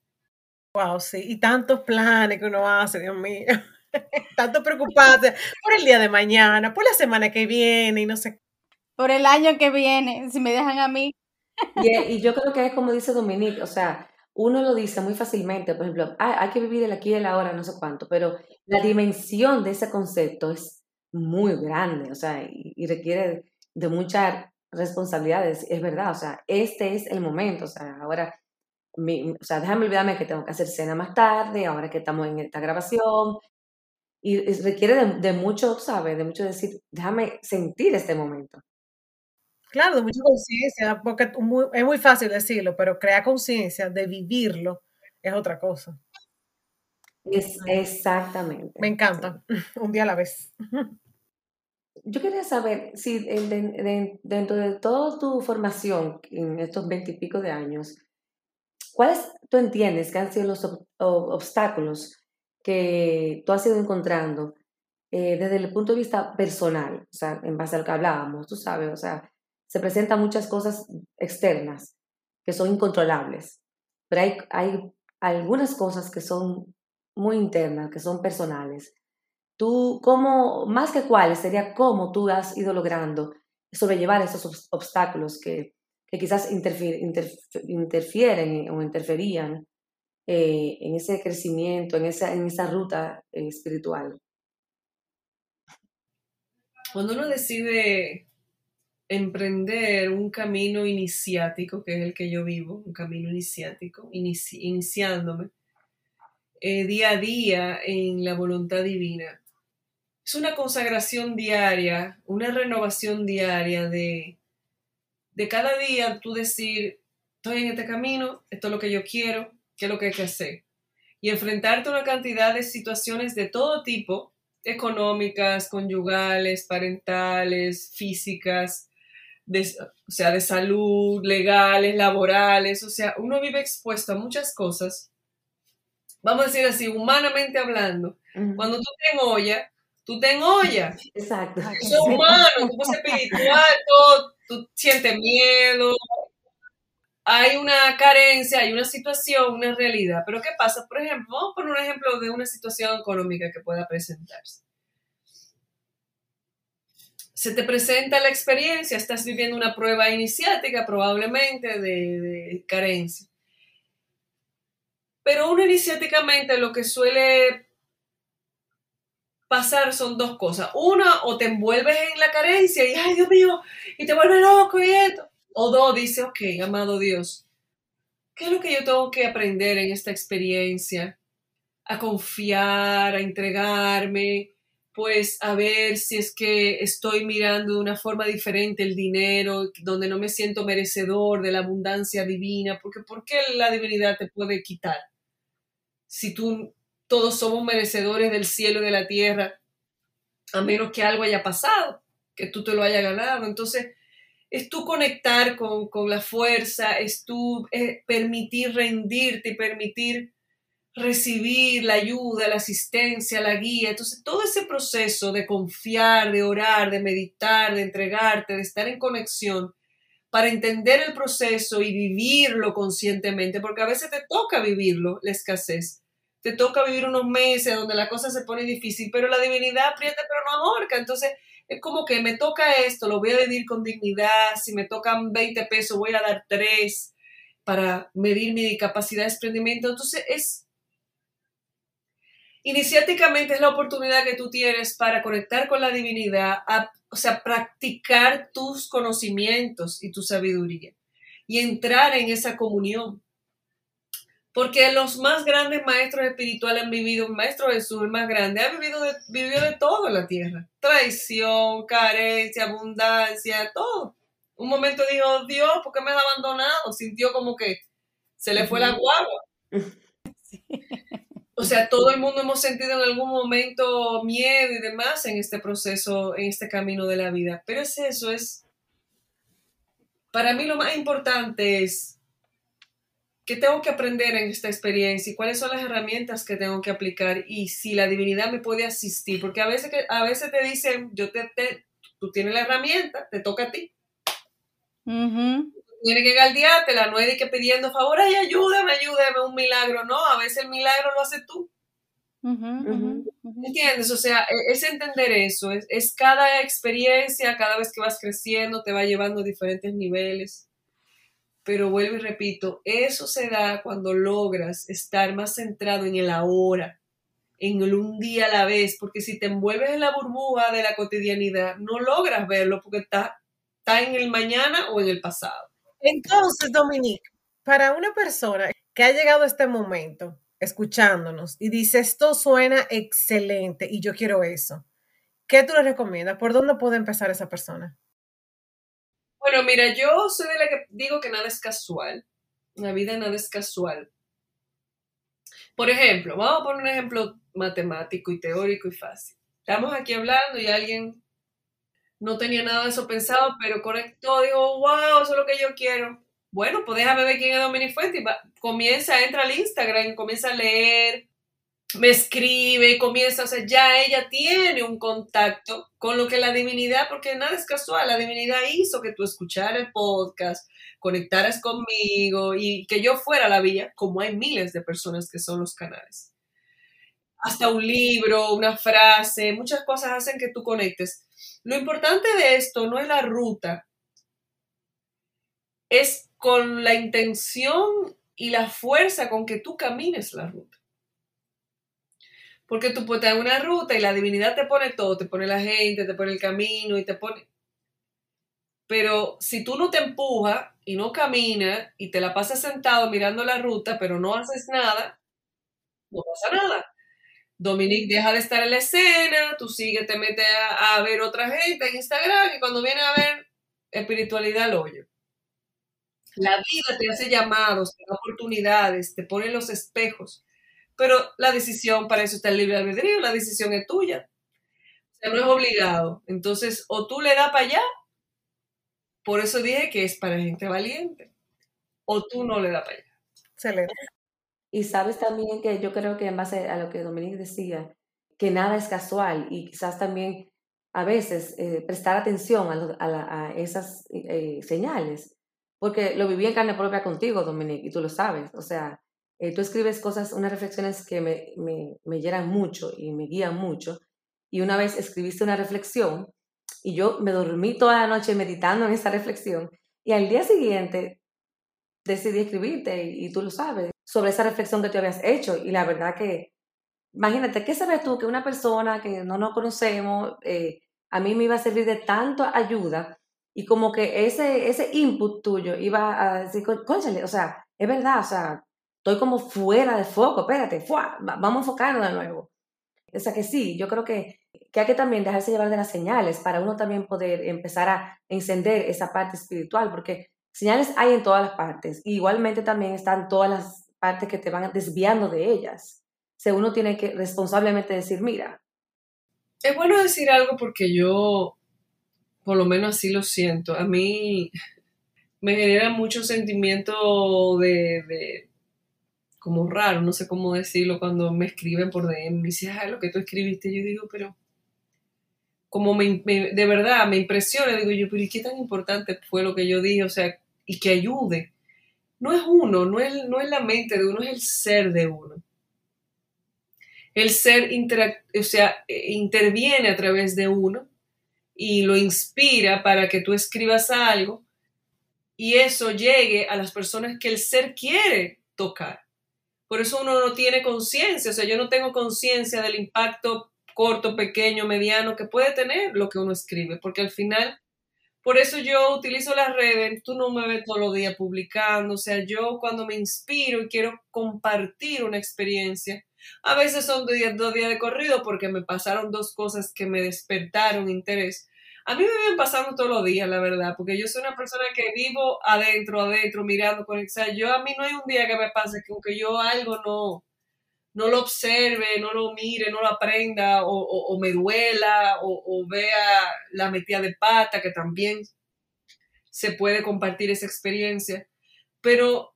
Wow, sí, y tantos planes que uno hace, Dios mío. Tanto preocuparse por el día de mañana, por la semana que viene y no sé. Por el año que viene, si me dejan a mí. Y, yo creo que es como dice Dominique, o sea, uno lo dice muy fácilmente, por ejemplo, hay que vivir el aquí y el ahora, no sé cuánto, pero la dimensión de ese concepto es muy grande, o sea, y requiere de mucha responsabilidades, es verdad, o sea, este es el momento, o sea, ahora, o sea, déjame olvidarme que tengo que hacer cena más tarde, ahora que estamos en esta grabación, y requiere de, mucho, ¿sabes? De mucho decir, déjame sentir este momento. Claro, de mucha conciencia, porque es muy fácil decirlo, pero crear conciencia de vivirlo es otra cosa. Es, exactamente. Me encanta, un día a la vez. Yo quería saber si dentro de toda tu formación en estos veintipico de años, ¿cuáles tú entiendes que han sido los obstáculos que tú has ido encontrando eh, desde el punto de vista personal? O sea, en base a lo que hablábamos, tú sabes, o sea, se presentan muchas cosas externas que son incontrolables, pero hay, hay algunas cosas que son muy internas, que son personales Tú, ¿cómo, más que cuáles, sería cómo tú has ido logrando sobrellevar esos obstáculos que, quizás interfieren o interferían eh, en ese crecimiento, en esa, en esa ruta eh, espiritual? Cuando uno decide emprender un camino iniciático, que es el que yo vivo, un camino iniciático, iniciándome eh, día a día en la voluntad divina, es una consagración diaria, una renovación diaria de, de cada día tú decir, estoy en este camino, esto es lo que yo quiero, qué es lo que hay que hacer. Y enfrentarte a una cantidad de situaciones de todo tipo, económicas, conyugales, parentales, físicas, o sea, de salud, legales, laborales, o sea, uno vive expuesto a muchas cosas, vamos a decir así, humanamente hablando. Cuando tú te olla, tú te olla. Exacto. es humano, tú eres espiritual, todo, tú sientes miedo, hay una carencia, hay una situación, una realidad. Pero ¿qué pasa? Por ejemplo, vamos a poner un ejemplo de una situación económica que pueda presentarse. Se te presenta la experiencia, estás viviendo una prueba iniciática probablemente de, carencia. Pero uno iniciáticamente lo que suele pasar son dos cosas. Una, o te envuelves en la carencia y, ay Dios mío, y te vuelves loco y esto. O dos, dice, ok, amado Dios, ¿qué es lo que yo tengo que aprender en esta experiencia? A confiar, a entregarme, pues a ver si es que estoy mirando de una forma diferente el dinero, donde no me siento merecedor de la abundancia divina, porque ¿por qué la divinidad te puede quitar? Si tú todos somos merecedores del cielo y de la tierra, a menos que algo haya pasado, que tú te lo hayas ganado. Entonces, es tú conectar con, la fuerza, es tú permitir rendirte y permitir recibir la ayuda, la asistencia, la guía. Entonces, todo ese proceso de confiar, de orar, de meditar, de entregarte, de estar en conexión, para entender el proceso y vivirlo conscientemente, porque a veces te toca vivirlo, la escasez te toca vivir unos meses donde la cosa se pone difícil, pero la divinidad aprieta pero no ahorca. Entonces, es como que me toca esto, lo voy a vivir con dignidad. Si me tocan 20 pesos, voy a dar 3 para medir mi capacidad de desprendimiento. Entonces, es, iniciáticamente es la oportunidad que tú tienes para conectar con la divinidad, o sea, practicar tus conocimientos y tu sabiduría y entrar en esa comunión. Porque los más grandes maestros espirituales han vivido, un maestro Jesús, el más grande, ha vivido de, vivió de todo en la tierra. Traición, carencia, abundancia, todo. Un momento dijo, Dios, ¿por qué me has abandonado? Sintió como que se le fue la guagua. O sea, todo el mundo hemos sentido en algún momento miedo y demás en este proceso, en este camino de la vida. Pero es eso, es... Para mí lo más importante es qué tengo que aprender en esta experiencia y cuáles son las herramientas que tengo que aplicar y si la divinidad me puede asistir. Porque a veces, a veces te dicen, yo te, tú tienes la herramienta, te toca a ti. Tienes que galdeártela, no es que pidiendo favor, ay, ayúdame, ayúdame, un milagro. No, a veces el milagro lo hace tú. ¿Entiendes? O sea, e, es entender eso, es, es, cada experiencia, cada vez que vas creciendo, te va llevando a diferentes niveles. Pero vuelvo y repito, eso se da cuando logras estar más centrado en el ahora, en el un día a la vez, porque si te envuelves en la burbuja de la cotidianidad, no logras verlo porque está, está en el mañana o en el pasado. Entonces, Dominique, para una persona que ha llegado a este momento escuchándonos y dice, esto suena excelente y yo quiero eso, ¿qué tú le recomiendas? ¿Por dónde puede empezar esa persona? Bueno, mira, yo soy de la que digo que nada es casual. La vida nada es casual. Por ejemplo, vamos a poner un ejemplo matemático y teórico y fácil. Estamos aquí hablando y alguien no tenía nada de eso pensado, pero conectó, dijo, wow, eso es lo que yo quiero. Bueno, pues déjame ver quién es Dominic Fuente. Y comienza, entra al Instagram, comienza a leer, me escribe, comienza, o sea, ya ella tiene un contacto con lo que la divinidad, porque nada es casual, la divinidad hizo que tú escucharas el podcast, conectaras conmigo y que yo fuera a la vía, como hay miles de personas que son los canales. Hasta un libro, una frase, muchas cosas hacen que tú conectes. Lo importante de esto no es la ruta, es con la intención y la fuerza con que tú camines la ruta. Porque tú puedes una ruta y la divinidad te pone todo, te pone la gente, te pone el camino y te pone... Pero si tú no te empujas y no caminas y te la pasas sentado mirando la ruta, pero no haces nada, no pasa nada. Dominique deja de estar en la escena, tú sigues, te metes a, ver otra gente en Instagram y cuando viene a ver espiritualidad al hoyo. La vida te hace llamados, te da oportunidades, te pone los espejos, pero la decisión, para eso está el libre albedrío, la decisión es tuya. O sea, no es obligado. Entonces, o tú le das para allá, por eso dije que es para gente valiente, o tú no le das para allá. Excelente. Y sabes también que yo creo que en base a lo que Dominique decía, que nada es casual y quizás también a veces eh, prestar atención a, esas eh, señales, porque lo viví en carne propia contigo, Dominique, y tú lo sabes. O sea, eh, tú escribes cosas, unas reflexiones que me, me, me llenan mucho y me guían mucho. Y una vez escribiste una reflexión y yo me dormí toda la noche meditando en esa reflexión y al día siguiente decidí escribirte y, tú lo sabes, sobre esa reflexión que te habías hecho. Y la verdad que, imagínate, ¿qué sabes tú que una persona que no nos conocemos, eh, a mí me iba a servir de tanto ayuda y como que ese, ese input tuyo iba a decir, conchale, o sea, es verdad, o sea, estoy como fuera de foco, espérate, vamos a enfocarnos de nuevo. O sea que sí, yo creo que, que hay que también dejarse llevar de las señales para uno también poder empezar a encender esa parte espiritual, porque Señales hay en todas las partes. igualmente también están todas las partes que te van desviando de ellas. O uno tiene que responsablemente decir, mira. Es bueno decir algo porque yo, por lo menos así lo siento. A mí me genera mucho sentimiento de, como raro, no sé cómo decirlo, cuando me escriben por DM, me dicen, ah, lo que tú escribiste, yo digo, pero como me, de verdad me impresiona, digo yo, pero ¿y qué tan importante fue lo que yo dije? O sea, y que ayude. No es uno, no es, no es la mente de uno, es el ser de uno. El ser o sea, eh, interviene a través de uno y lo inspira para que tú escribas algo y eso llegue a las personas que el ser quiere tocar. Por eso uno no tiene conciencia, o sea, yo no tengo conciencia del impacto corto, pequeño, mediano que puede tener lo que uno escribe, porque al final, por eso yo utilizo las redes, tú no me ves todos los días publicando, o sea, yo cuando me inspiro y quiero compartir una experiencia, a veces son dos días, de corrido porque me pasaron dos cosas que me despertaron interés, a mí me vienen pasando todos los días, la verdad, porque yo soy una persona que vivo adentro, adentro, mirando con... O sea, yo a mí no hay un día que me pase que aunque yo algo no, no lo observe, no lo mire, no lo aprenda, o, me duela, o, vea la metida de pata, que también se puede compartir esa experiencia. Pero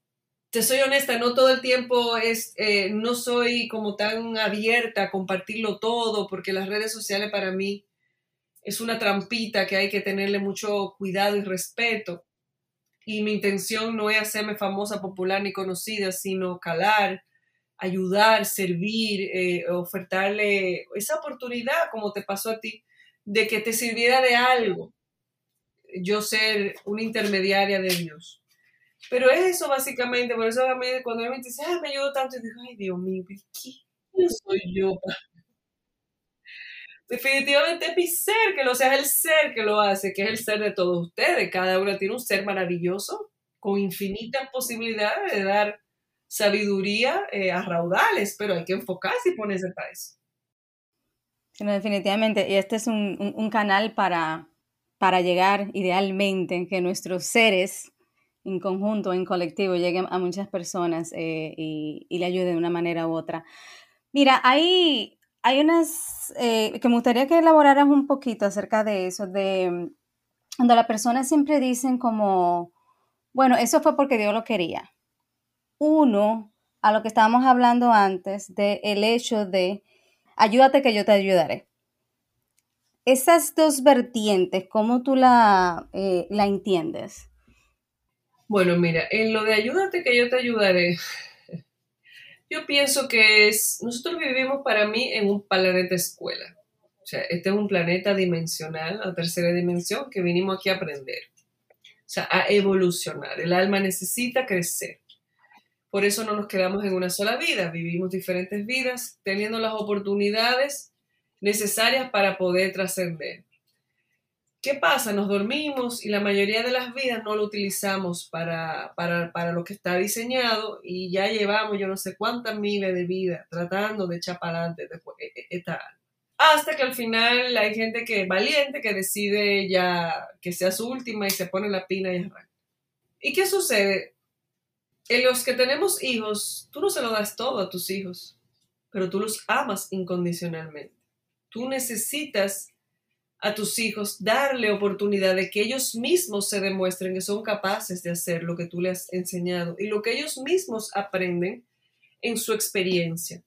te soy honesta, no todo el tiempo es, eh, no soy como tan abierta a compartirlo todo, porque las redes sociales para mí es una trampita que hay que tenerle mucho cuidado y respeto. Y mi intención no es hacerme famosa, popular ni conocida, sino calar, ayudar, servir, eh, ofertarle esa oportunidad, como te pasó a ti, de que te sirviera de algo. Yo ser una intermediaria de Dios. Pero es eso básicamente, por eso cuando me dice, ay, me ayudó tanto, y digo, ay, Dios mío, ¿quién soy yo? definitivamente es mi ser que lo sea, es el ser que lo hace, que es el ser de todos ustedes. Cada uno tiene un ser maravilloso con infinitas posibilidades de dar sabiduría eh, a raudales, pero hay que enfocarse y ponerse para eso. definitivamente, y este es un, canal para, para llegar idealmente, que nuestros seres en conjunto, en colectivo, lleguen a muchas personas eh, y, y le ayuden de una manera u otra. Mira, hay, hay unas eh, que me gustaría que elaboraras un poquito acerca de eso, de cuando las personas siempre dicen como, bueno, eso fue porque Dios lo quería. Uno, a lo que estábamos hablando antes, de el hecho de ayúdate que yo te ayudaré. Esas dos vertientes, ¿cómo tú la, eh, la entiendes? Bueno, mira, en lo de ayúdate que yo te ayudaré, yo pienso que es, nosotros vivimos para mí en un planeta escuela. O sea, este es un planeta dimensional, la tercera dimensión, que vinimos aquí a aprender. O sea, a evolucionar. El alma necesita crecer. Por eso no nos quedamos en una sola vida, vivimos diferentes vidas, teniendo las oportunidades necesarias para poder trascender. ¿Qué pasa? Nos dormimos y la mayoría de las vidas no lo utilizamos para, para, lo que está diseñado y ya llevamos yo no sé cuántas miles de vidas tratando de echar para adelante e, e, hasta que al final hay gente que valiente, que decide ya que sea su última y se pone la pina y arranca. ¿Y qué sucede? En los que tenemos hijos, tú no se lo das todo a tus hijos, pero tú los amas incondicionalmente. Tú necesitas a tus hijos, darle oportunidad de que ellos mismos se demuestren que son capaces de hacer lo que tú les has enseñado y lo que ellos mismos aprenden en su experiencia.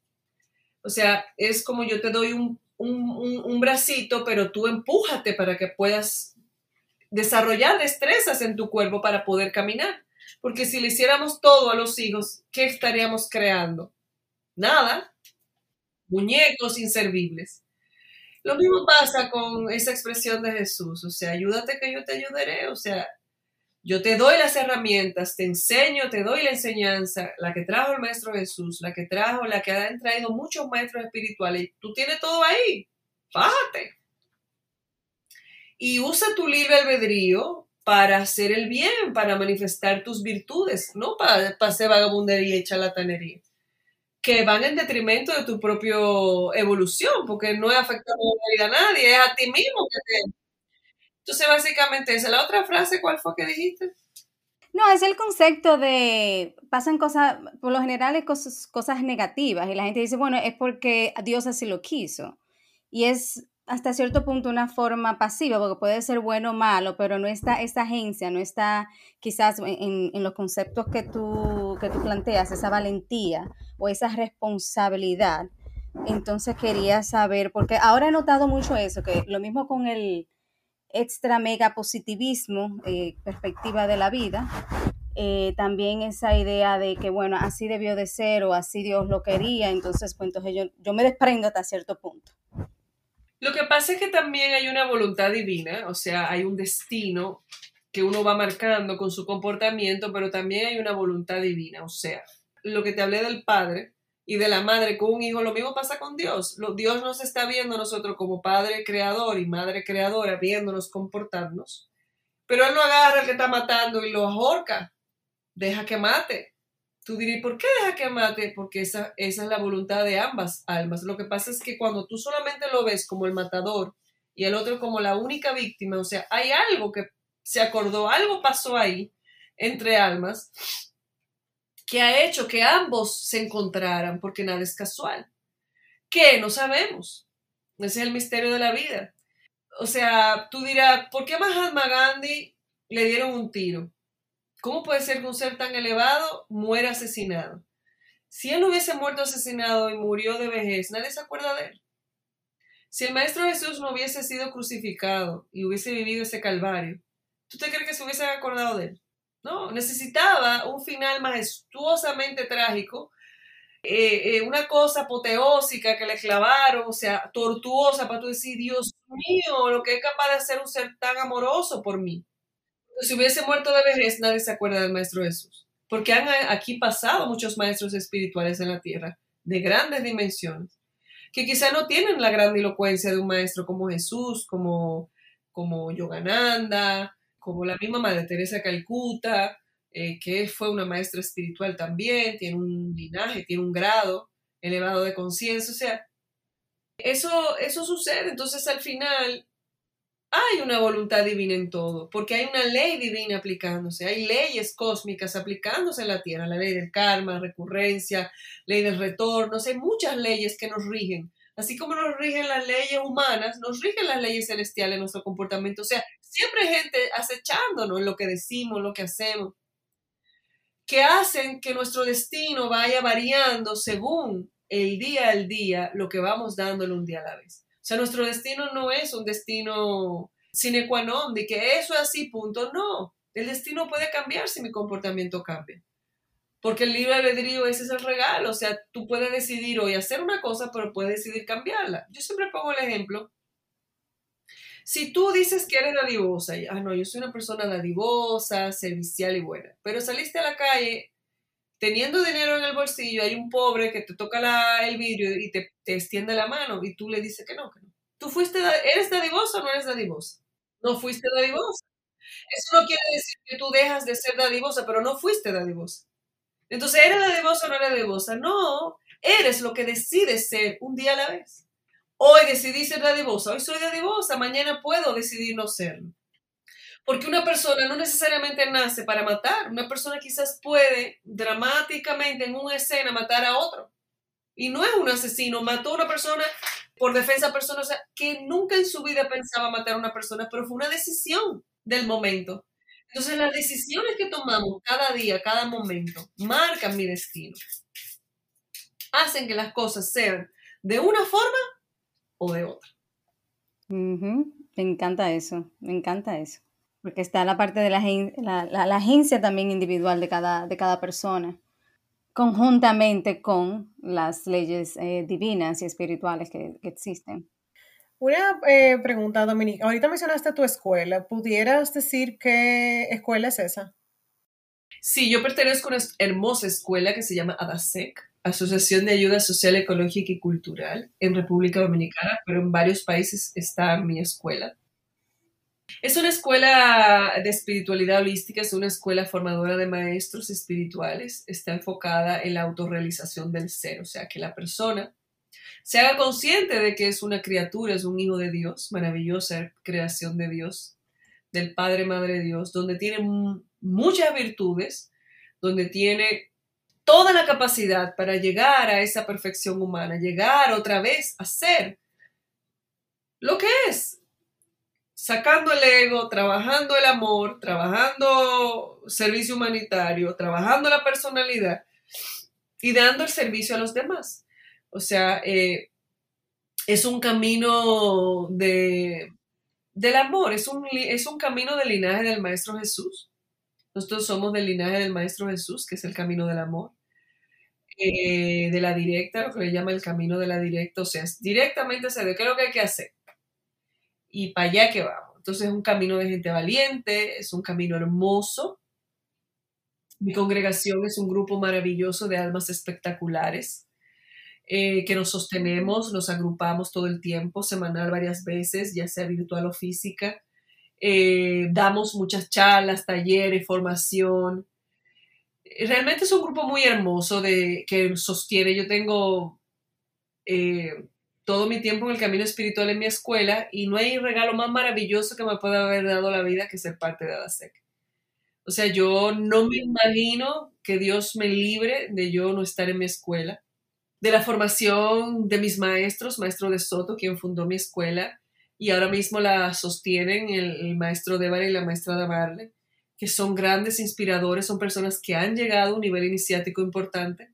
O sea, es como yo te doy un, un, bracito, pero tú empújate para que puedas desarrollar destrezas en tu cuerpo para poder caminar. Porque si le hiciéramos todo a los hijos, ¿qué estaríamos creando? Nada. Muñecos inservibles. Lo mismo pasa con esa expresión de Jesús, o sea, ayúdate que yo te ayudaré, o sea, yo te doy las herramientas, te enseño, te doy la enseñanza, la que trajo el Maestro Jesús, la que trajo, la que han traído muchos maestros espirituales, tú tienes todo ahí, fájate. Y usa tu libre albedrío para hacer el bien, para manifestar tus virtudes, no para, para hacer vagabundería y charlatanería que van en detrimento de tu propia evolución, porque no es afectando a nadie, es a ti mismo que te... Entonces, básicamente, esa la otra frase, ¿cuál fue que dijiste? No, es el concepto de, pasan cosas, por lo general es cosas, cosas negativas y la gente dice, bueno, es porque Dios así lo quiso. Y es hasta cierto punto una forma pasiva, porque puede ser bueno o malo, pero no está esa agencia, no está quizás en, los conceptos que tú, que tú planteas, esa valentía o esa responsabilidad. Entonces quería saber, porque ahora he notado mucho eso, que lo mismo con el extra mega positivismo, eh, perspectiva de la vida, eh, también esa idea de que, bueno, así debió de ser o así Dios lo quería, entonces, pues entonces yo, yo me desprendo hasta cierto punto. Lo que pasa es que también hay una voluntad divina, o sea, hay un destino que uno va marcando con su comportamiento, pero también hay una voluntad divina, o sea, lo que te hablé del padre y de la madre con un hijo, lo mismo pasa con Dios. Dios nos está viendo nosotros como padre creador y madre creadora, viéndonos comportarnos. Pero Él no agarra al que está matando y lo ahorca. Deja que mate. Tú dirías, ¿por qué deja que mate? Porque esa, esa es la voluntad de ambas almas. Lo que pasa es que cuando tú solamente lo ves como el matador y el otro como la única víctima, o sea, hay algo que se acordó, algo pasó ahí entre almas que ha hecho que ambos se encontraran, porque nada es casual. ¿Qué? No sabemos. Ese es el misterio de la vida. O sea, tú dirás, ¿por qué a Mahatma Gandhi le dieron un tiro? ¿Cómo puede ser que un ser tan elevado muera asesinado? Si él hubiese muerto asesinado y murió de vejez, nadie se acuerda de él. Si el Maestro Jesús no hubiese sido crucificado y hubiese vivido ese calvario, ¿tú te crees que se hubiese acordado de él? No, necesitaba un final majestuosamente trágico, eh, eh, una cosa apoteósica que le clavaron, o sea, tortuosa para tú decir, Dios mío, lo que es capaz de hacer un ser tan amoroso por mí. Si hubiese muerto de vejez, nadie se acuerda del Maestro Jesús, porque han aquí pasado muchos maestros espirituales en la tierra, de grandes dimensiones, que quizá no tienen la gran elocuencia de un maestro como Jesús, como, como Yogananda, como la misma Madre Teresa Calcuta, eh, que fue una maestra espiritual también, tiene un linaje, tiene un grado elevado de conciencia, o sea, eso, eso sucede, entonces al final hay una voluntad divina en todo, porque hay una ley divina aplicándose, hay leyes cósmicas aplicándose en la Tierra, la ley del karma, recurrencia, ley del retorno, hay muchas leyes que nos rigen. Así como nos rigen las leyes humanas, nos rigen las leyes celestiales en nuestro comportamiento. O sea, siempre hay gente acechándonos en lo que decimos, lo que hacemos, que hacen que nuestro destino vaya variando según el día al día, lo que vamos dándole un día a la vez. Sea, nuestro destino no es un destino sine qua non, de que eso es así, punto. No, el destino puede cambiar si mi comportamiento cambia. Porque el libre albedrío ese es el regalo. O sea, tú puedes decidir hoy hacer una cosa, pero puedes decidir cambiarla. Yo siempre pongo el ejemplo si tú dices que eres dadivosa, y, ah, no, yo soy una persona dadivosa, servicial y buena, pero saliste a la calle teniendo dinero en el bolsillo, hay un pobre que te toca el vidrio y te, te, extiende la mano y tú le dices que no, que no. ¿Tú fuiste, eres dadivosa o no eres dadivosa? No fuiste dadivosa. Eso no quiere decir que tú dejas de ser dadivosa, pero no fuiste dadivosa. Entonces, ¿eres dadivosa o no eres dadivosa? No, eres lo que decides ser un día a la vez. Hoy decidí ser dadivosa, hoy soy dadivosa, mañana puedo decidir no serlo. Porque una persona no necesariamente nace para matar, una persona quizás puede dramáticamente en una escena matar a otro. Y no es un asesino, mató a una persona por defensa personal, o sea, que nunca en su vida pensaba matar a una persona, pero fue una decisión del momento. Entonces las decisiones que tomamos cada día, cada momento, marcan mi destino. Hacen que las cosas sean de una forma o de otra. Me encanta eso, me encanta eso. Porque está la parte de la, la, agencia también individual de cada, de cada persona, conjuntamente con las leyes eh, divinas y espirituales que, existen. Una eh, pregunta, Dominique. Ahorita mencionaste tu escuela. ¿Pudieras decir qué escuela es esa? Sí, yo pertenezco a una hermosa escuela que se llama ADASEC, Asociación de Ayuda Social, Ecológica y Cultural en República Dominicana, pero en varios países está mi escuela. Es una escuela de espiritualidad holística, es una escuela formadora de maestros espirituales, está enfocada en la autorrealización del ser, o sea, que la persona se haga consciente de que es una criatura, es un hijo de Dios, maravillosa creación de Dios, del Padre, Madre Dios, donde tiene muchas virtudes, donde tiene toda la capacidad para llegar a esa perfección humana, llegar otra vez a ser lo que es, sacando el ego, trabajando el amor, trabajando servicio humanitario, trabajando la personalidad y dando el servicio a los demás. O sea, eh, es un camino de, del amor, es un, es un camino del linaje del Maestro Jesús. Nosotros somos del linaje del Maestro Jesús, que es el camino del amor. Eh, de la directa, lo que le llama el camino de la directa, o sea, directamente se ve qué es lo que hay que hacer. Y para allá que vamos. Entonces es un camino de gente valiente, es un camino hermoso, Mi congregación es un grupo maravilloso de almas espectaculares eh, que nos sostenemos, nos agrupamos todo el tiempo, semanal varias veces, ya sea virtual o física. Eh, damos muchas charlas, talleres, formación. Realmente es un grupo muy hermoso de, que sostiene. Yo tengo eh, todo mi tiempo en el camino espiritual en mi escuela y no hay regalo más maravilloso que me pueda haber dado la vida que ser parte de ADASEC. O sea, yo no me imagino que Dios me libre de yo no estar en mi escuela, de la formación de mis maestros, maestro de Soto, quien fundó mi escuela, y ahora mismo la sostienen el, maestro Débora y la maestra Damarle, que son grandes inspiradores, son personas que han llegado a un nivel iniciático importante,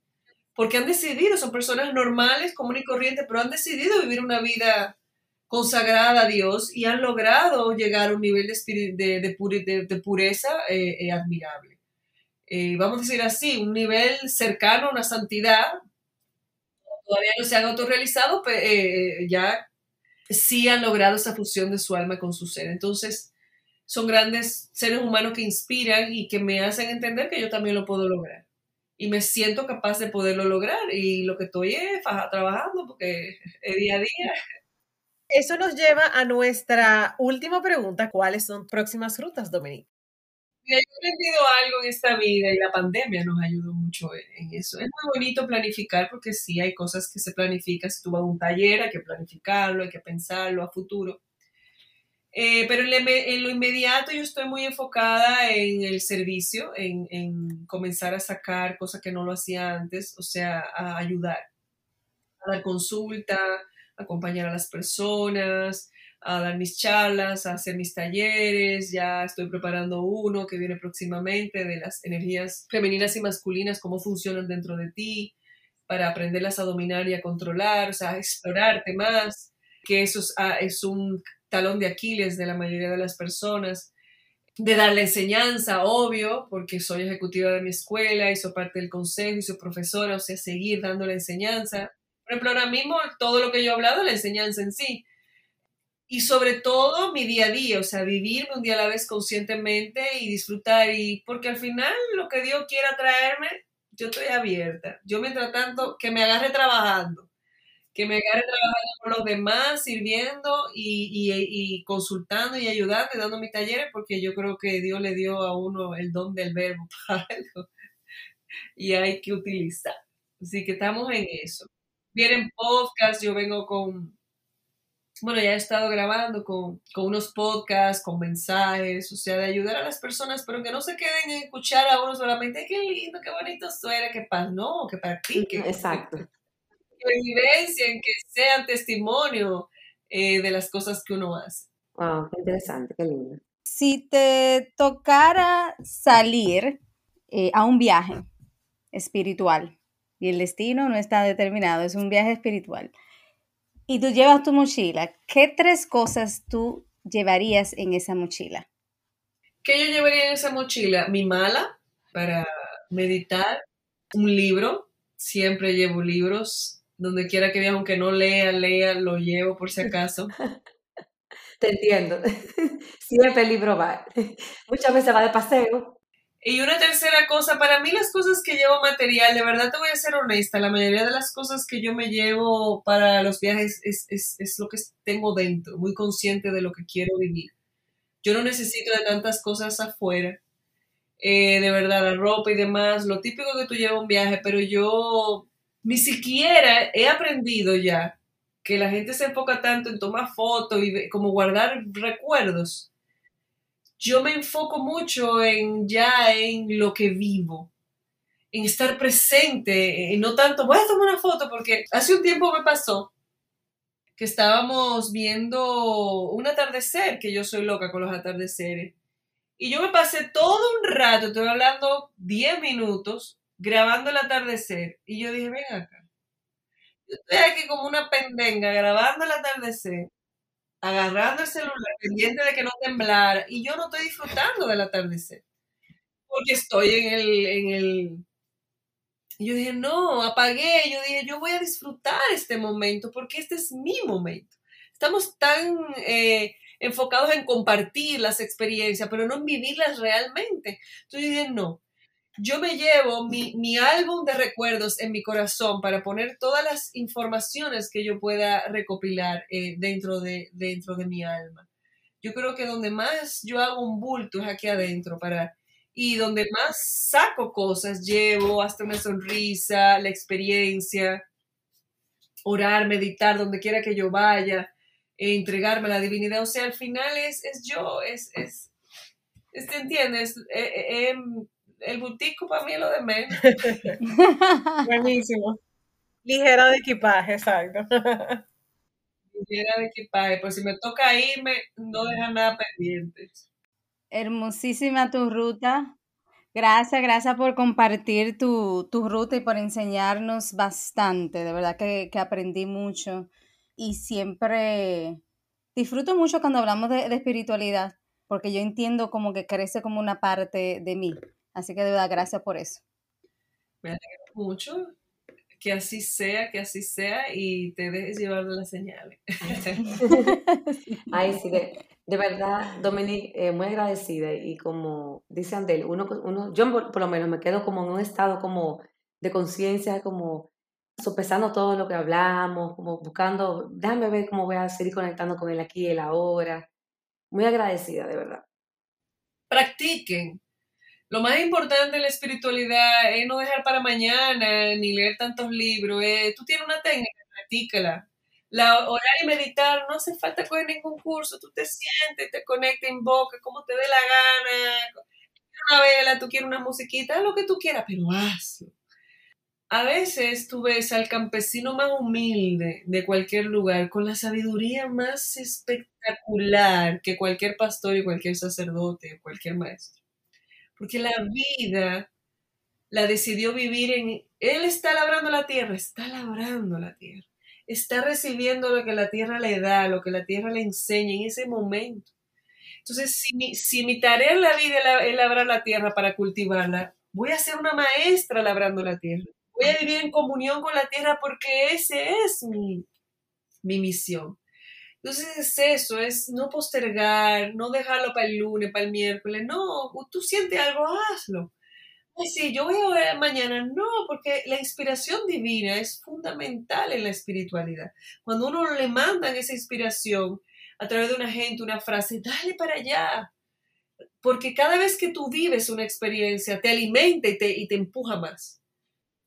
porque han decidido, son personas normales, comunes y corrientes, pero han decidido vivir una vida consagrada a Dios y han logrado llegar a un nivel de, de, pureza eh, eh, admirable. Eh, vamos a decir así, un nivel cercano a una santidad. Todavía no se han autorrealizado, pero ya sí han logrado esa fusión de su alma con su ser. Entonces, son grandes seres humanos que inspiran y que me hacen entender que yo también lo puedo lograr. Y me siento capaz de poderlo lograr. Y lo que estoy es trabajando porque es día a día. Eso nos lleva a nuestra última pregunta. ¿Cuáles son próximas rutas, Dominique? Yo he aprendido algo en esta vida y la pandemia nos ayudó mucho en eso. Es muy bonito planificar porque sí hay cosas que se planifican. Si tú vas a un taller hay que planificarlo, hay que pensarlo a futuro. Eh, pero en, lo inmediato yo estoy muy enfocada en el servicio, en, en comenzar a sacar cosas que no lo hacía antes, o sea, a ayudar, a dar consulta, acompañar a las personas, a dar mis charlas, a hacer mis talleres, ya estoy preparando uno que viene próximamente de las energías femeninas y masculinas, cómo funcionan dentro de ti, para aprenderlas a dominar y a controlar, o sea, a explorarte más, que eso es, ah, es un talón de Aquiles de la mayoría de las personas, de dar la enseñanza, obvio, porque soy ejecutiva de mi escuela y soy parte del consejo y soy profesora, o sea, seguir dando la enseñanza, por ejemplo, ahora mismo todo lo que yo he hablado, la enseñanza en sí. Y sobre todo mi día a día, o sea, vivirme un día a la vez conscientemente y disfrutar. Y porque al final lo que Dios quiera traerme, yo estoy abierta. Yo mientras tanto, que me agarre trabajando, que me agarre trabajando con los demás, sirviendo y, y, consultando y ayudando y dando mis talleres, porque yo creo que Dios le dio a uno el don del verbo para algo y hay que utilizar. Así que estamos en eso vienen podcasts, yo vengo con, bueno, ya he estado grabando con, unos podcasts, con mensajes, o sea, de ayudar a las personas, pero que no se queden en escuchar a uno solamente, qué lindo, qué bonito suena, que paz, no, que practiquen. Exacto. Que vivencien, que sean testimonio eh, de las cosas que uno hace. Wow, qué interesante, qué lindo. Si te tocara salir eh, a un viaje espiritual, y el destino no está determinado, es un viaje espiritual. Y tú llevas tu mochila, ¿qué tres cosas tú llevarías en esa mochila? ¿Qué yo llevaría en esa mochila? Mi mala para meditar, un libro, siempre llevo libros, donde quiera que viaje, aunque no lea, lea, lo llevo por si acaso. Te entiendo. Siempre el libro va. Muchas veces va de paseo y una tercera cosa, para mí las cosas que llevo material, de verdad te voy a ser honesta, la mayoría de las cosas que yo me llevo para los viajes es, es, es lo que tengo dentro, muy consciente de lo que quiero vivir. Yo no necesito de tantas cosas afuera, eh, de verdad, la ropa y demás, lo típico que tú llevas un viaje, pero yo ni siquiera he aprendido ya que la gente se enfoca tanto en tomar fotos y como guardar recuerdos. Yo me enfoco mucho en ya en lo que vivo, en estar presente, y no tanto, voy a tomar una foto, porque hace un tiempo me pasó que estábamos viendo un atardecer, que yo soy loca con los atardeceres, y yo me pasé todo un rato, estoy hablando 10 minutos, grabando el atardecer, y yo dije, ven acá, yo estoy aquí como una pendenga grabando el atardecer, agarrando el celular, pendiente de que no temblara, y yo no estoy disfrutando del atardecer, porque estoy en el, en el... Yo dije, no, apagué, yo dije, yo voy a disfrutar este momento, porque este es mi momento. Estamos tan eh, enfocados en compartir las experiencias, pero no en vivirlas realmente. Entonces dije, no, yo me llevo mi, mi, álbum de recuerdos en mi corazón para poner todas las informaciones que yo pueda recopilar eh, dentro, de, dentro de mi alma. Yo creo que donde más yo hago un bulto es aquí adentro para y donde más saco cosas, llevo hasta una sonrisa, la experiencia, orar, meditar, donde quiera que yo vaya, e entregarme a la divinidad. O sea, al final es, es yo, es, es, ¿te entiendes? Eh, eh, em, el butico para mí es lo de menos. Buenísimo. Ligera de equipaje, exacto. Ligera de equipaje, pues si me toca irme, no deja nada pendiente. Hermosísima tu ruta. Gracias, gracias por compartir tu, ruta y por enseñarnos bastante. De verdad que, aprendí mucho y siempre disfruto mucho cuando hablamos de, de espiritualidad, porque yo entiendo como que crece como una parte de mí. Así que de verdad, gracias por eso. Me alegro mucho. Que así sea, que así sea y te dejes llevar de las señales. Ay, sí, de, verdad, Dominique, eh, muy agradecida y como dice Andel, uno, uno, yo por, lo menos me quedo como en un estado como de conciencia, como sopesando todo lo que hablamos, como buscando, déjame ver cómo voy a seguir conectando con él aquí y el ahora. Muy agradecida, de verdad. Practiquen, lo más importante en la espiritualidad es no dejar para mañana ni leer tantos libros. tú tienes una técnica, practícala. La orar y meditar no hace falta coger ningún curso. Tú te sientes, te conectas, boca, como te dé la gana. Una vela, tú quieres una musiquita, lo que tú quieras, pero hazlo. A veces tú ves al campesino más humilde de cualquier lugar con la sabiduría más espectacular que cualquier pastor y cualquier sacerdote o cualquier maestro porque la vida la decidió vivir en... Él está labrando la tierra, está labrando la tierra, está recibiendo lo que la tierra le da, lo que la tierra le enseña en ese momento. Entonces, si mi, tarea en la vida es labrar la tierra para cultivarla, voy a ser una maestra labrando la tierra. Voy a vivir en comunión con la tierra porque ese es mi misión. Entonces es eso, es no postergar, no dejarlo para el lunes, para el miércoles, no, tú sientes algo, hazlo. Ay, sí, yo voy a orar mañana, no, porque la inspiración divina es fundamental en la espiritualidad. Cuando uno le mandan esa inspiración a través de una gente, una frase, dale para allá, porque cada vez que tú vives una experiencia, te alimenta y te, y te empuja más.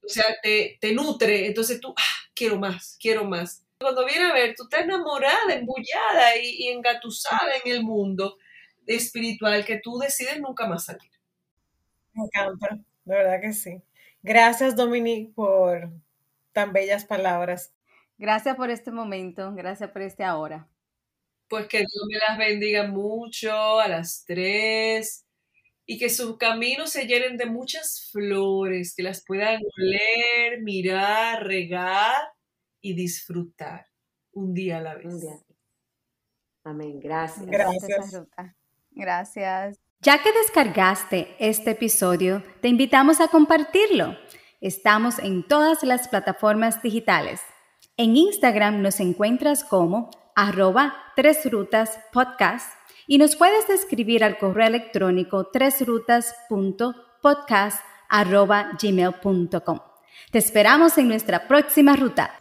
O sea, te, te nutre, entonces tú, ah, quiero más, quiero más. Cuando viene a ver, tú estás enamorada, embullada y, engatusada en el mundo espiritual que tú decides nunca más salir. Me encanta, de verdad que sí. Gracias, Dominique, por tan bellas palabras. Gracias por este momento, gracias por este ahora. Pues que Dios me las bendiga mucho a las tres y que sus caminos se llenen de muchas flores, que las puedan oler, mirar, regar y disfrutar un día a la vez. Amén. Gracias. Gracias. Gracias. Ya que descargaste este episodio, te invitamos a compartirlo. Estamos en todas las plataformas digitales. En Instagram nos encuentras como arroba tres rutas podcast y nos puedes escribir al correo electrónico tresrutas.podcast arroba gmail.com. Te esperamos en nuestra próxima ruta.